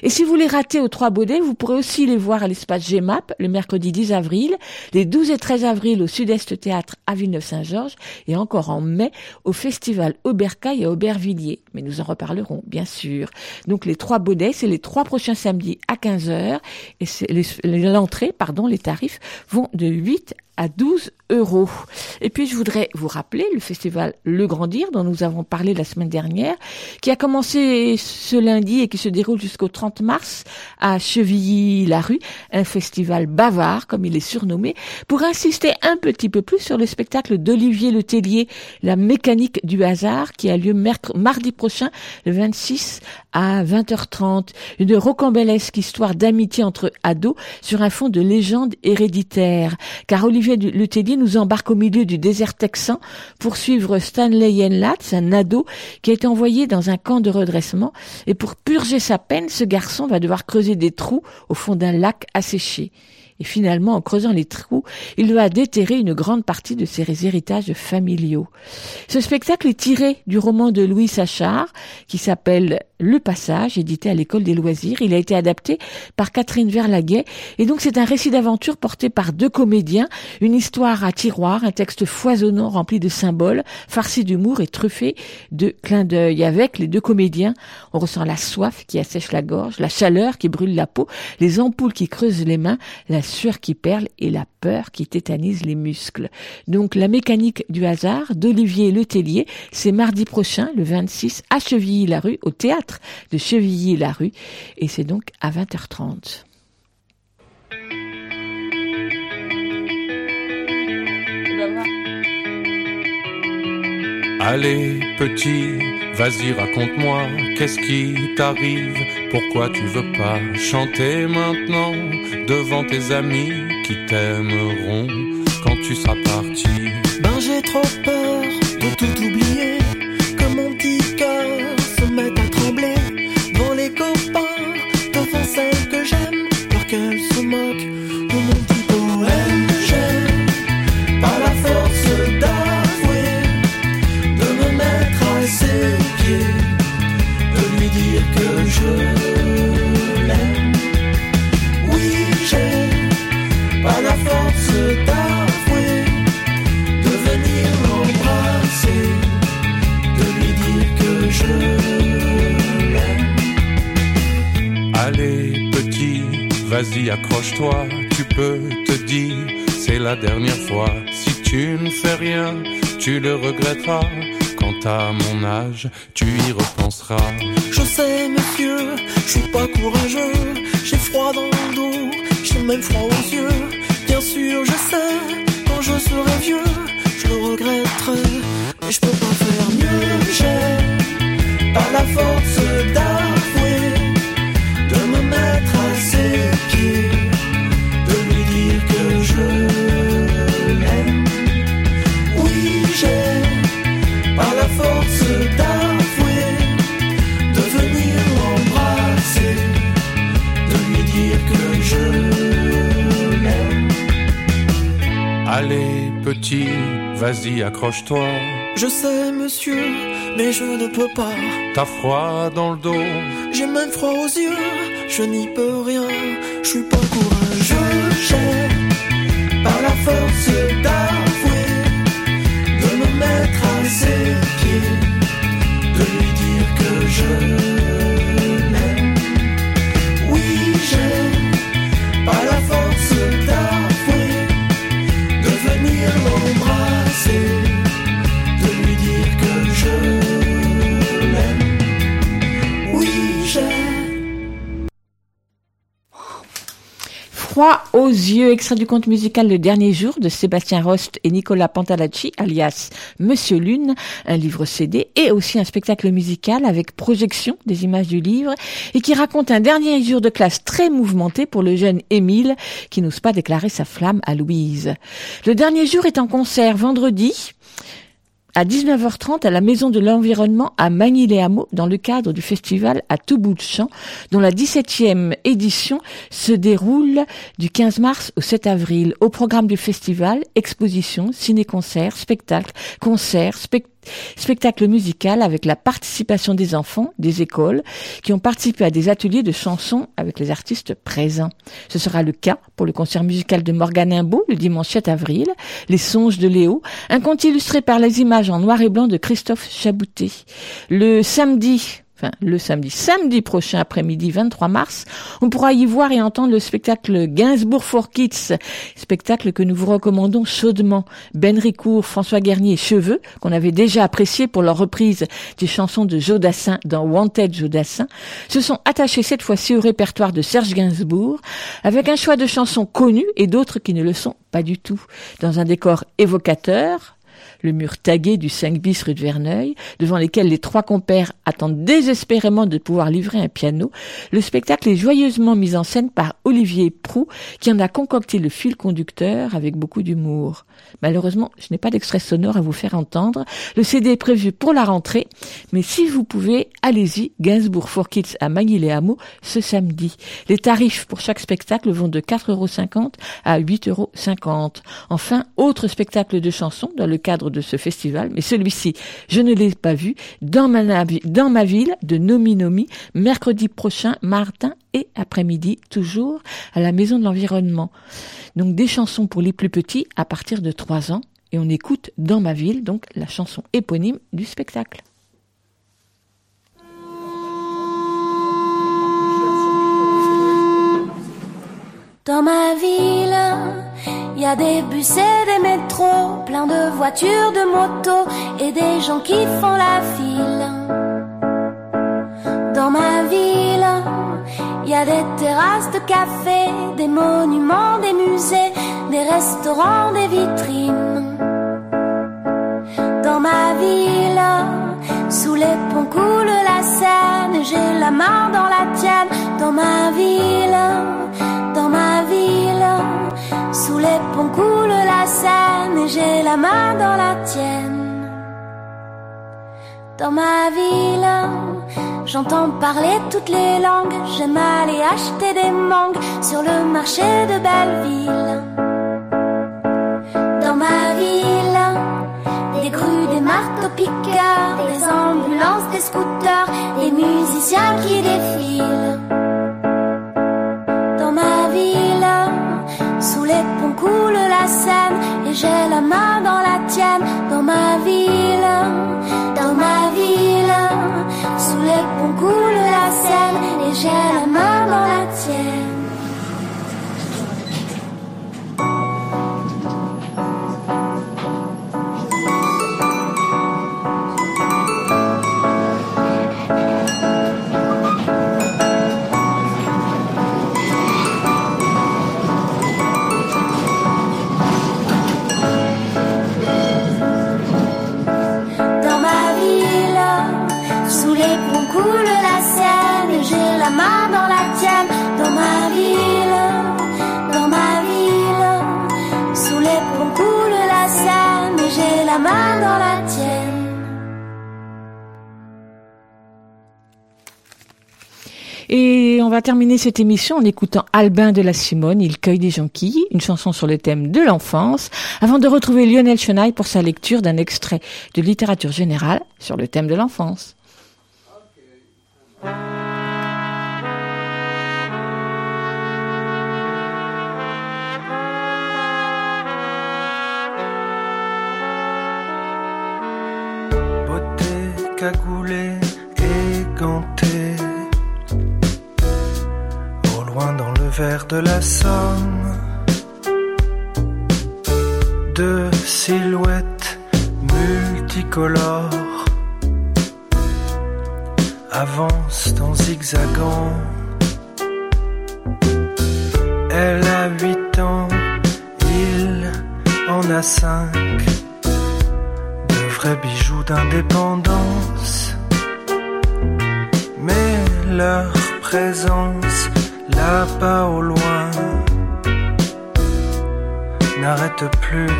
S2: Et si vous les ratez aux Trois Baudets, vous pourrez aussi les voir à l'espace GMAP le mercredi 10 avril, les 12 et 13 avril au Sud-Est Théâtre à Villeneuve-Saint-Georges et encore en mai au Festival Aubercaille à Aubervilliers. Mais nous en reparlerons, bien sûr. Donc les Trois Baudets, c'est les trois prochains samedis à 15h et l'entrée, pardon, les tarifs vont de 8 à 12 euros. Et puis je voudrais vous rappeler le festival Le Grandir dont nous avons parlé la semaine dernière, qui a commencé ce lundi et qui se déroule jusqu'au 30 mars à Chevilly-la-Rue, un festival bavard comme il est surnommé, pour insister un petit peu plus sur le spectacle d'Olivier Letellier, La mécanique du hasard, qui a lieu mardi prochain, le 26 à 20h30. Une rocambolesque histoire d'amitié entre ados sur un fond de légende héréditaire. Car Olivier Letellier nous embarque au milieu du désert texan pour suivre Stanley Yenlatz, un ado qui a été envoyé dans un camp de redressement. Et pour purger sa peine, ce garçon va devoir creuser des trous au fond d'un lac asséché. Et finalement, en creusant les trous, il va déterrer une grande partie de ses héritages familiaux. Ce spectacle est tiré du roman de Louis Sachard, qui s'appelle Le Passage, édité à l'école des loisirs. Il a été adapté par Catherine Verlaguet. Et donc, c'est un récit d'aventure porté par deux comédiens, une histoire à tiroir, un texte foisonnant rempli de symboles, farci d'humour et truffé de clins d'œil. Avec les deux comédiens, on ressent la soif qui assèche la gorge, la chaleur qui brûle la peau, les ampoules qui creusent les mains, sueur qui perle et la peur qui tétanise les muscles. Donc la mécanique du hasard d'Olivier Letellier, c'est mardi prochain, le 26, à Chevilly-la-Rue, au théâtre de Chevilly-la-Rue, et c'est donc à 20h30.
S16: Allez, petit, vas-y, raconte-moi, qu'est-ce qui t'arrive? Pourquoi tu veux pas chanter maintenant devant tes amis qui t'aimeront quand tu seras parti?
S17: Ben j'ai trop peur de tout oublier,
S16: vas-y, accroche-toi, tu peux te dire, c'est la dernière fois. Si tu ne fais rien, tu le regretteras. Quand à mon âge, tu y repenseras.
S17: Je sais, monsieur, je suis pas courageux. J'ai froid dans le dos, j'ai même froid aux yeux. Bien sûr, je sais, quand je serai vieux, je le regretterai. Mais je peux pas faire mieux. J'ai pas la force d'avouer,
S16: petit, vas-y, accroche-toi.
S17: Je sais, monsieur, mais je ne peux pas.
S16: T'as froid dans le dos,
S17: J'ai même froid aux yeux, je n'y peux rien. Je suis pas courageux, j'ai pas la force d'avouer, de me mettre à ses pieds, de lui dire que je
S2: Froid aux yeux, extrait du conte musical Le Dernier Jour de Sébastien Rost et Nicolas Pantalacci, alias Monsieur Lune, un livre CD et aussi un spectacle musical avec projection des images du livre et qui raconte un dernier jour de classe très mouvementé pour le jeune Émile qui n'ose pas déclarer sa flamme à Louise. Le dernier jour est en concert vendredi à 19h30 à la Maison de l'Environnement à Magny-les-Hameaux dans le cadre du festival à tout bout de champ dont la 17e édition se déroule du 15 mars au 7 avril. Au programme du festival, exposition, ciné-concert, spectacle, concert, spectacle spectacle musical avec la participation des enfants des écoles qui ont participé à des ateliers de chansons avec les artistes présents. Ce sera le cas pour le concert musical de Morgane Imbeau le dimanche 7 avril, Les Songes de Léo, un conte illustré par les images en noir et blanc de Christophe Chaboutet. Le samedi Enfin, le samedi, samedi prochain après-midi, 23 mars, on pourra y voir et entendre le spectacle Gainsbourg for Kids, spectacle que nous vous recommandons chaudement. Ben Ricourt, François Garnier et Cheveux, qu'on avait déjà apprécié pour leur reprise des chansons de Jodassin dans Wanted Jodassin, se sont attachés cette fois-ci au répertoire de Serge Gainsbourg, avec un choix de chansons connues et d'autres qui ne le sont pas du tout, dans un décor évocateur, le mur tagué du 5 bis rue de Verneuil, devant lesquels les trois compères attendent désespérément de pouvoir livrer un piano, le spectacle est joyeusement mis en scène par Olivier Prou, qui en a concocté le fil conducteur avec beaucoup d'humour. Malheureusement, je n'ai pas d'extrait sonore à vous faire entendre. Le CD est prévu pour la rentrée, mais si vous pouvez, allez-y, Gainsbourg for Kids à Magny-les-Hameaux ce samedi. Les tarifs pour chaque spectacle vont de 4,50€ à 8,50€. Enfin, autre spectacle de chansons dans le cadre de ce festival, mais celui-ci, je ne l'ai pas vu, dans ma ville de Nomi Nomi, mercredi prochain, matin et après-midi, toujours à la Maison de l'Environnement. Donc des chansons pour les plus petits à partir de 3 ans, et on écoute dans ma ville, donc la chanson éponyme du spectacle.
S18: Dans ma ville, il y a des bus et des métros, plein de voitures, de motos et des gens qui font la file. Dans ma ville, il y a des terrasses de café, des monuments, des musées, des restaurants, des vitrines. Dans ma ville, sous les ponts coule la Seine, j'ai la main dans la tienne. Dans ma ville, dans ma ville, sous les ponts coule la Seine, et j'ai la main dans la tienne. Dans ma ville, j'entends parler toutes les langues. J'aime aller acheter des mangues sur le marché de Belleville. Dans ma ville, des grues, des marteaux piqueurs, des ambulances, des scooters, des musiciens qui défilent. Dans ma ville, sous les ponts coule la Seine, et j'ai la main dans la tienne. Dans ma ville, coule la Seine, et j'ai la main dans la tienne.
S2: On va terminer cette émission en écoutant Albin de la Simone, Il cueille des jonquilles, une chanson sur le thème de l'enfance, avant de retrouver Lionel Chenaille pour sa lecture d'un extrait de littérature générale sur le thème de l'enfance.
S19: De la Somme, deux silhouettes multicolores avancent en zigzagant. Elle a huit ans, il en a cinq de vrais bijoux d'indépendance. Mais leur présence là-bas au loin n'arrête plus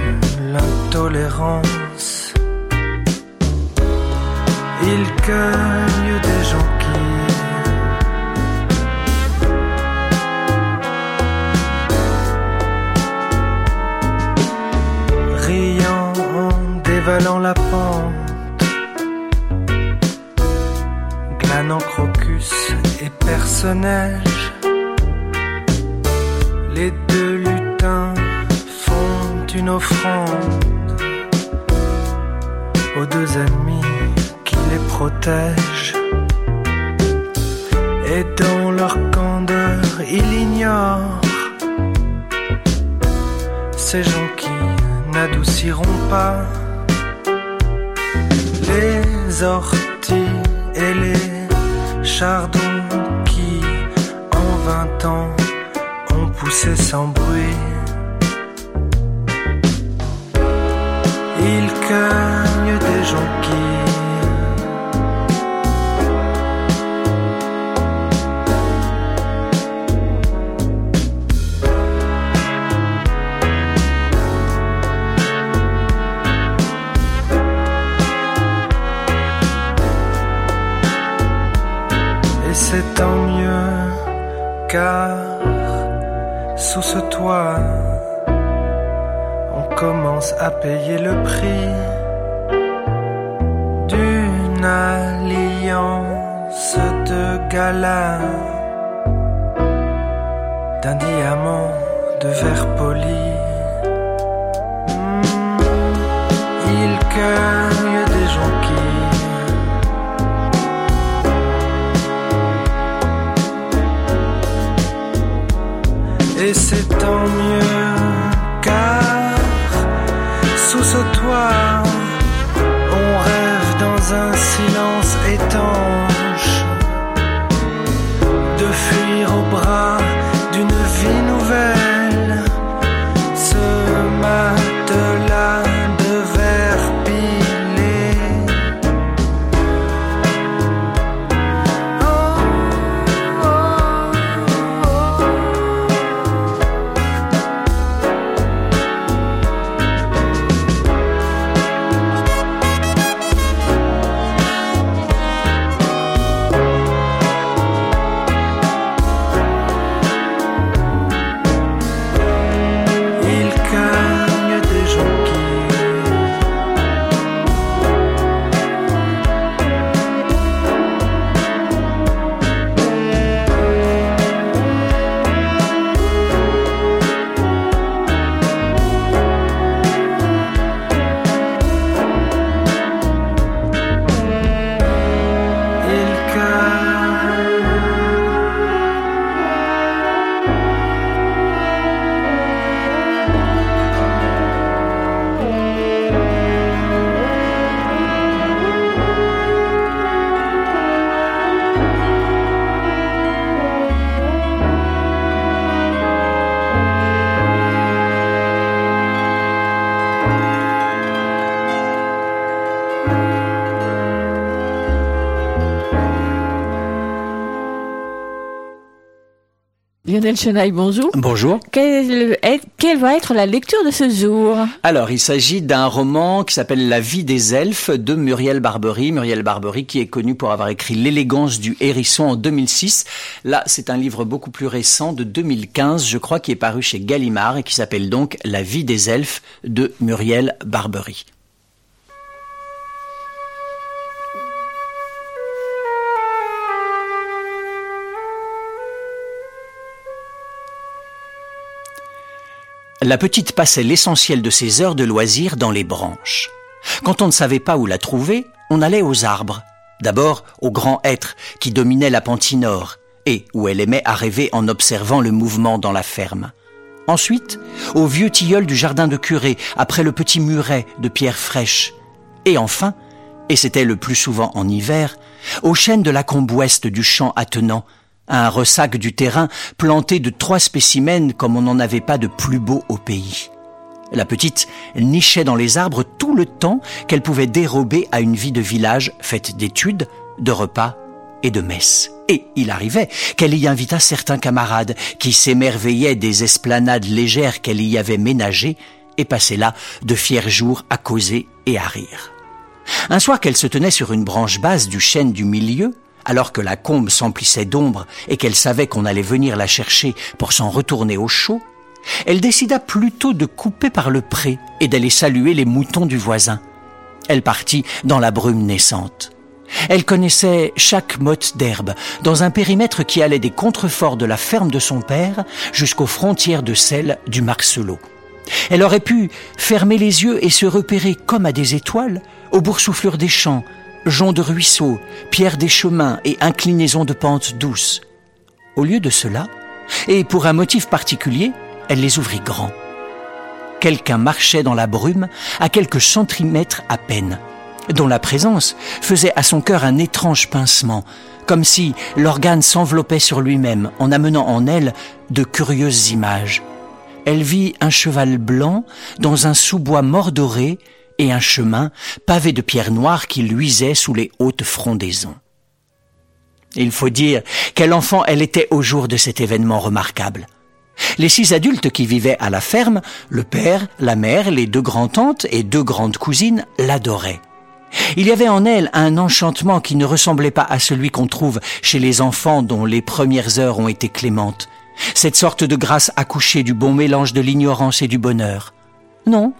S19: l'intolérance. Ils cueillent des jonquilles. Riant en dévalant la pente, glanant crocus et personnages, les deux lutins font une offrande aux deux ennemis qui les protègent. Et dans leur candeur, ils ignorent ces gens qui n'adouciront pas les orties et les chardons poussé sans bruit. il cueille des jonquilles. Et c'est tant mieux car à payer le prix d'une alliance de gala,
S2: Lionel Chenaille, bonjour.
S20: Bonjour.
S2: Quelle, est- quelle va être la lecture de ce jour?
S20: Alors, il s'agit d'un roman qui s'appelle La vie des elfes de Muriel Barbery. Muriel Barbery qui est connue pour avoir écrit L'élégance du hérisson en 2006. Là, c'est un livre beaucoup plus récent de 2015, je crois, qui est paru chez Gallimard et qui s'appelle donc La vie des elfes de Muriel Barbery. La petite passait l'essentiel de ses heures de loisirs dans les branches. Quand on ne savait pas où la trouver, on allait aux arbres. D'abord au grand hêtre qui dominait la Pantinore et où elle aimait à rêver en observant le mouvement dans la ferme. Ensuite, au vieux tilleul du jardin de curé, après le petit muret de pierre fraîche. Et enfin, et c'était le plus souvent en hiver, aux chênes de la combe ouest du champ attenant, un ressac du terrain planté de trois spécimens comme on n'en avait pas de plus beau au pays. La petite nichait dans les arbres tout le temps qu'elle pouvait dérober à une vie de village faite d'études, de repas et de messes. Et il arrivait qu'elle y invita certains camarades qui s'émerveillaient des esplanades légères qu'elle y avait ménagées et passaient là de fiers jours à causer et à rire. Un soir qu'elle se tenait sur une branche basse du chêne du milieu, alors que la combe s'emplissait d'ombre et qu'elle savait qu'on allait venir la chercher pour s'en retourner au chaud, elle décida plutôt de couper par le pré et d'aller saluer les moutons du voisin. Elle partit dans la brume naissante. Elle connaissait chaque motte d'herbe, dans un périmètre qui allait des contreforts de la ferme de son père jusqu'aux frontières de celle du Marcelot. Elle aurait pu fermer les yeux et se repérer comme à des étoiles aux boursouflures des champs, joncs de ruisseaux, pierres des chemins et inclinaisons de pentes douces. Au lieu de cela, et pour un motif particulier, elle les ouvrit grands. Quelqu'un marchait dans la brume à quelques centimètres à peine, dont la présence faisait à son cœur un étrange pincement, comme si l'organe s'enveloppait sur lui-même en amenant en elle de curieuses images. Elle vit un cheval blanc dans un sous-bois mordoré et un chemin pavé de pierres noires qui luisaient sous les hautes frondaisons. Il faut dire quel enfant elle était au jour de cet événement remarquable. Les six adultes qui vivaient à la ferme, le père, la mère, les deux grands-tantes et deux grandes cousines, l'adoraient. Il y avait en elle un enchantement qui ne ressemblait pas à celui qu'on trouve chez les enfants dont les premières heures ont été clémentes, cette sorte de grâce accouchée du bon mélange de l'ignorance et du bonheur. Non,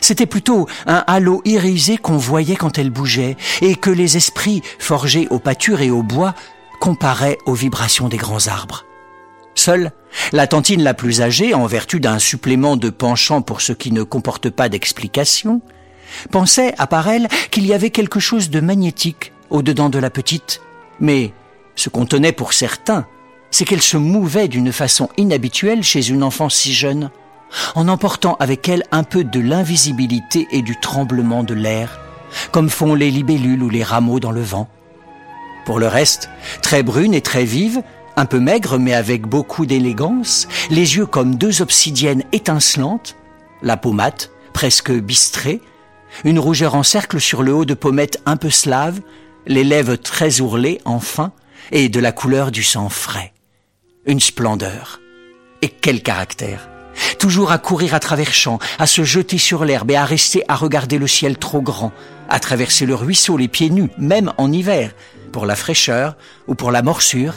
S20: c'était plutôt un halo irisé qu'on voyait quand elle bougeait et que les esprits, forgés aux pâtures et au bois, comparaient aux vibrations des grands arbres. Seule, la tantine la plus âgée, en vertu d'un supplément de penchant pour ce qui ne comporte pas d'explication, pensait, à part elle, qu'il y avait quelque chose de magnétique au-dedans de la petite. Mais ce qu'on tenait pour certain, c'est qu'elle se mouvait d'une façon inhabituelle chez une enfant si jeune, en emportant avec elle un peu de l'invisibilité et du tremblement de l'air, comme font les libellules ou les rameaux dans le vent. Pour le reste, très brune et très vive, un peu maigre mais avec beaucoup d'élégance, les yeux comme deux obsidiennes étincelantes, la peau presque bistrée, une rougeur en cercle sur le haut de pommettes un peu slaves, les lèvres très ourlées enfin, et de la couleur du sang frais. Une splendeur. Et quel caractère Toujours à courir à travers champs, à se jeter sur l'herbe et à rester à regarder le ciel trop grand, à traverser le ruisseau les pieds nus, même en hiver, pour la fraîcheur ou pour la morsure,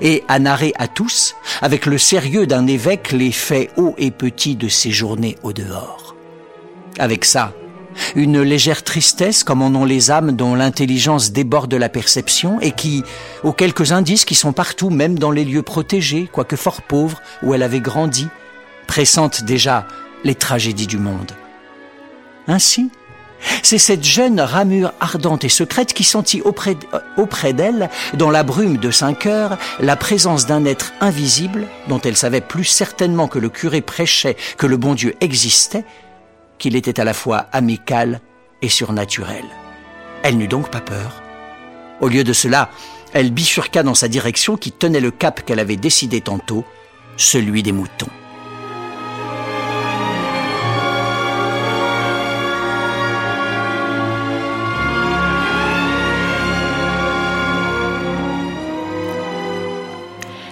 S20: et à narrer à tous, avec le sérieux d'un évêque, les faits hauts et petits de ses journées au dehors. Avec ça, une légère tristesse comme en ont les âmes dont l'intelligence déborde la perception et qui, aux quelques indices qui sont partout, même dans les lieux protégés, quoique fort pauvres, où elle avait grandi, pressentent déjà les tragédies du monde. Ainsi, c'est cette jeune ramure ardente et secrète qui sentit auprès, auprès d'elle, dans la brume de cinq heures, la présence d'un être invisible, dont elle savait plus certainement que le curé prêchait que le bon Dieu existait, qu'il était à la fois amical et surnaturel. Elle n'eut donc pas peur. Au lieu de cela, elle bifurqua dans sa direction qui tenait le cap qu'elle avait décidé tantôt, celui des moutons.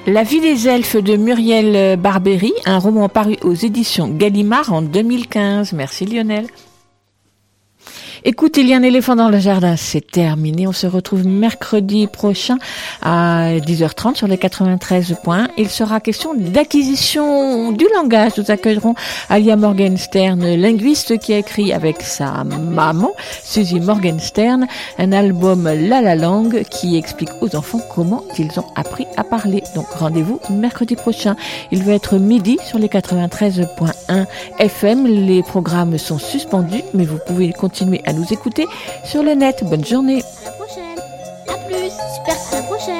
S2: La vie des elfes de Muriel Barbery, un roman paru aux éditions Gallimard en 2015. Merci Lionel. Écoute, il y a un éléphant dans le jardin, c'est terminé. On se retrouve mercredi prochain à 10h30 sur les 93 points. Il sera question d'acquisition du langage. Nous accueillerons Alia Morgenstern, linguiste qui a écrit avec sa maman, Suzy Morgenstern, un album La La Langue qui explique aux enfants comment ils ont appris à parler. Donc rendez-vous mercredi prochain. Il va être midi sur les 93.1 FM. Les programmes sont suspendus, mais vous pouvez continuer nous écouter sur le net. Bonne journée.
S1: À la prochaine. À plus. Super. À la prochaine.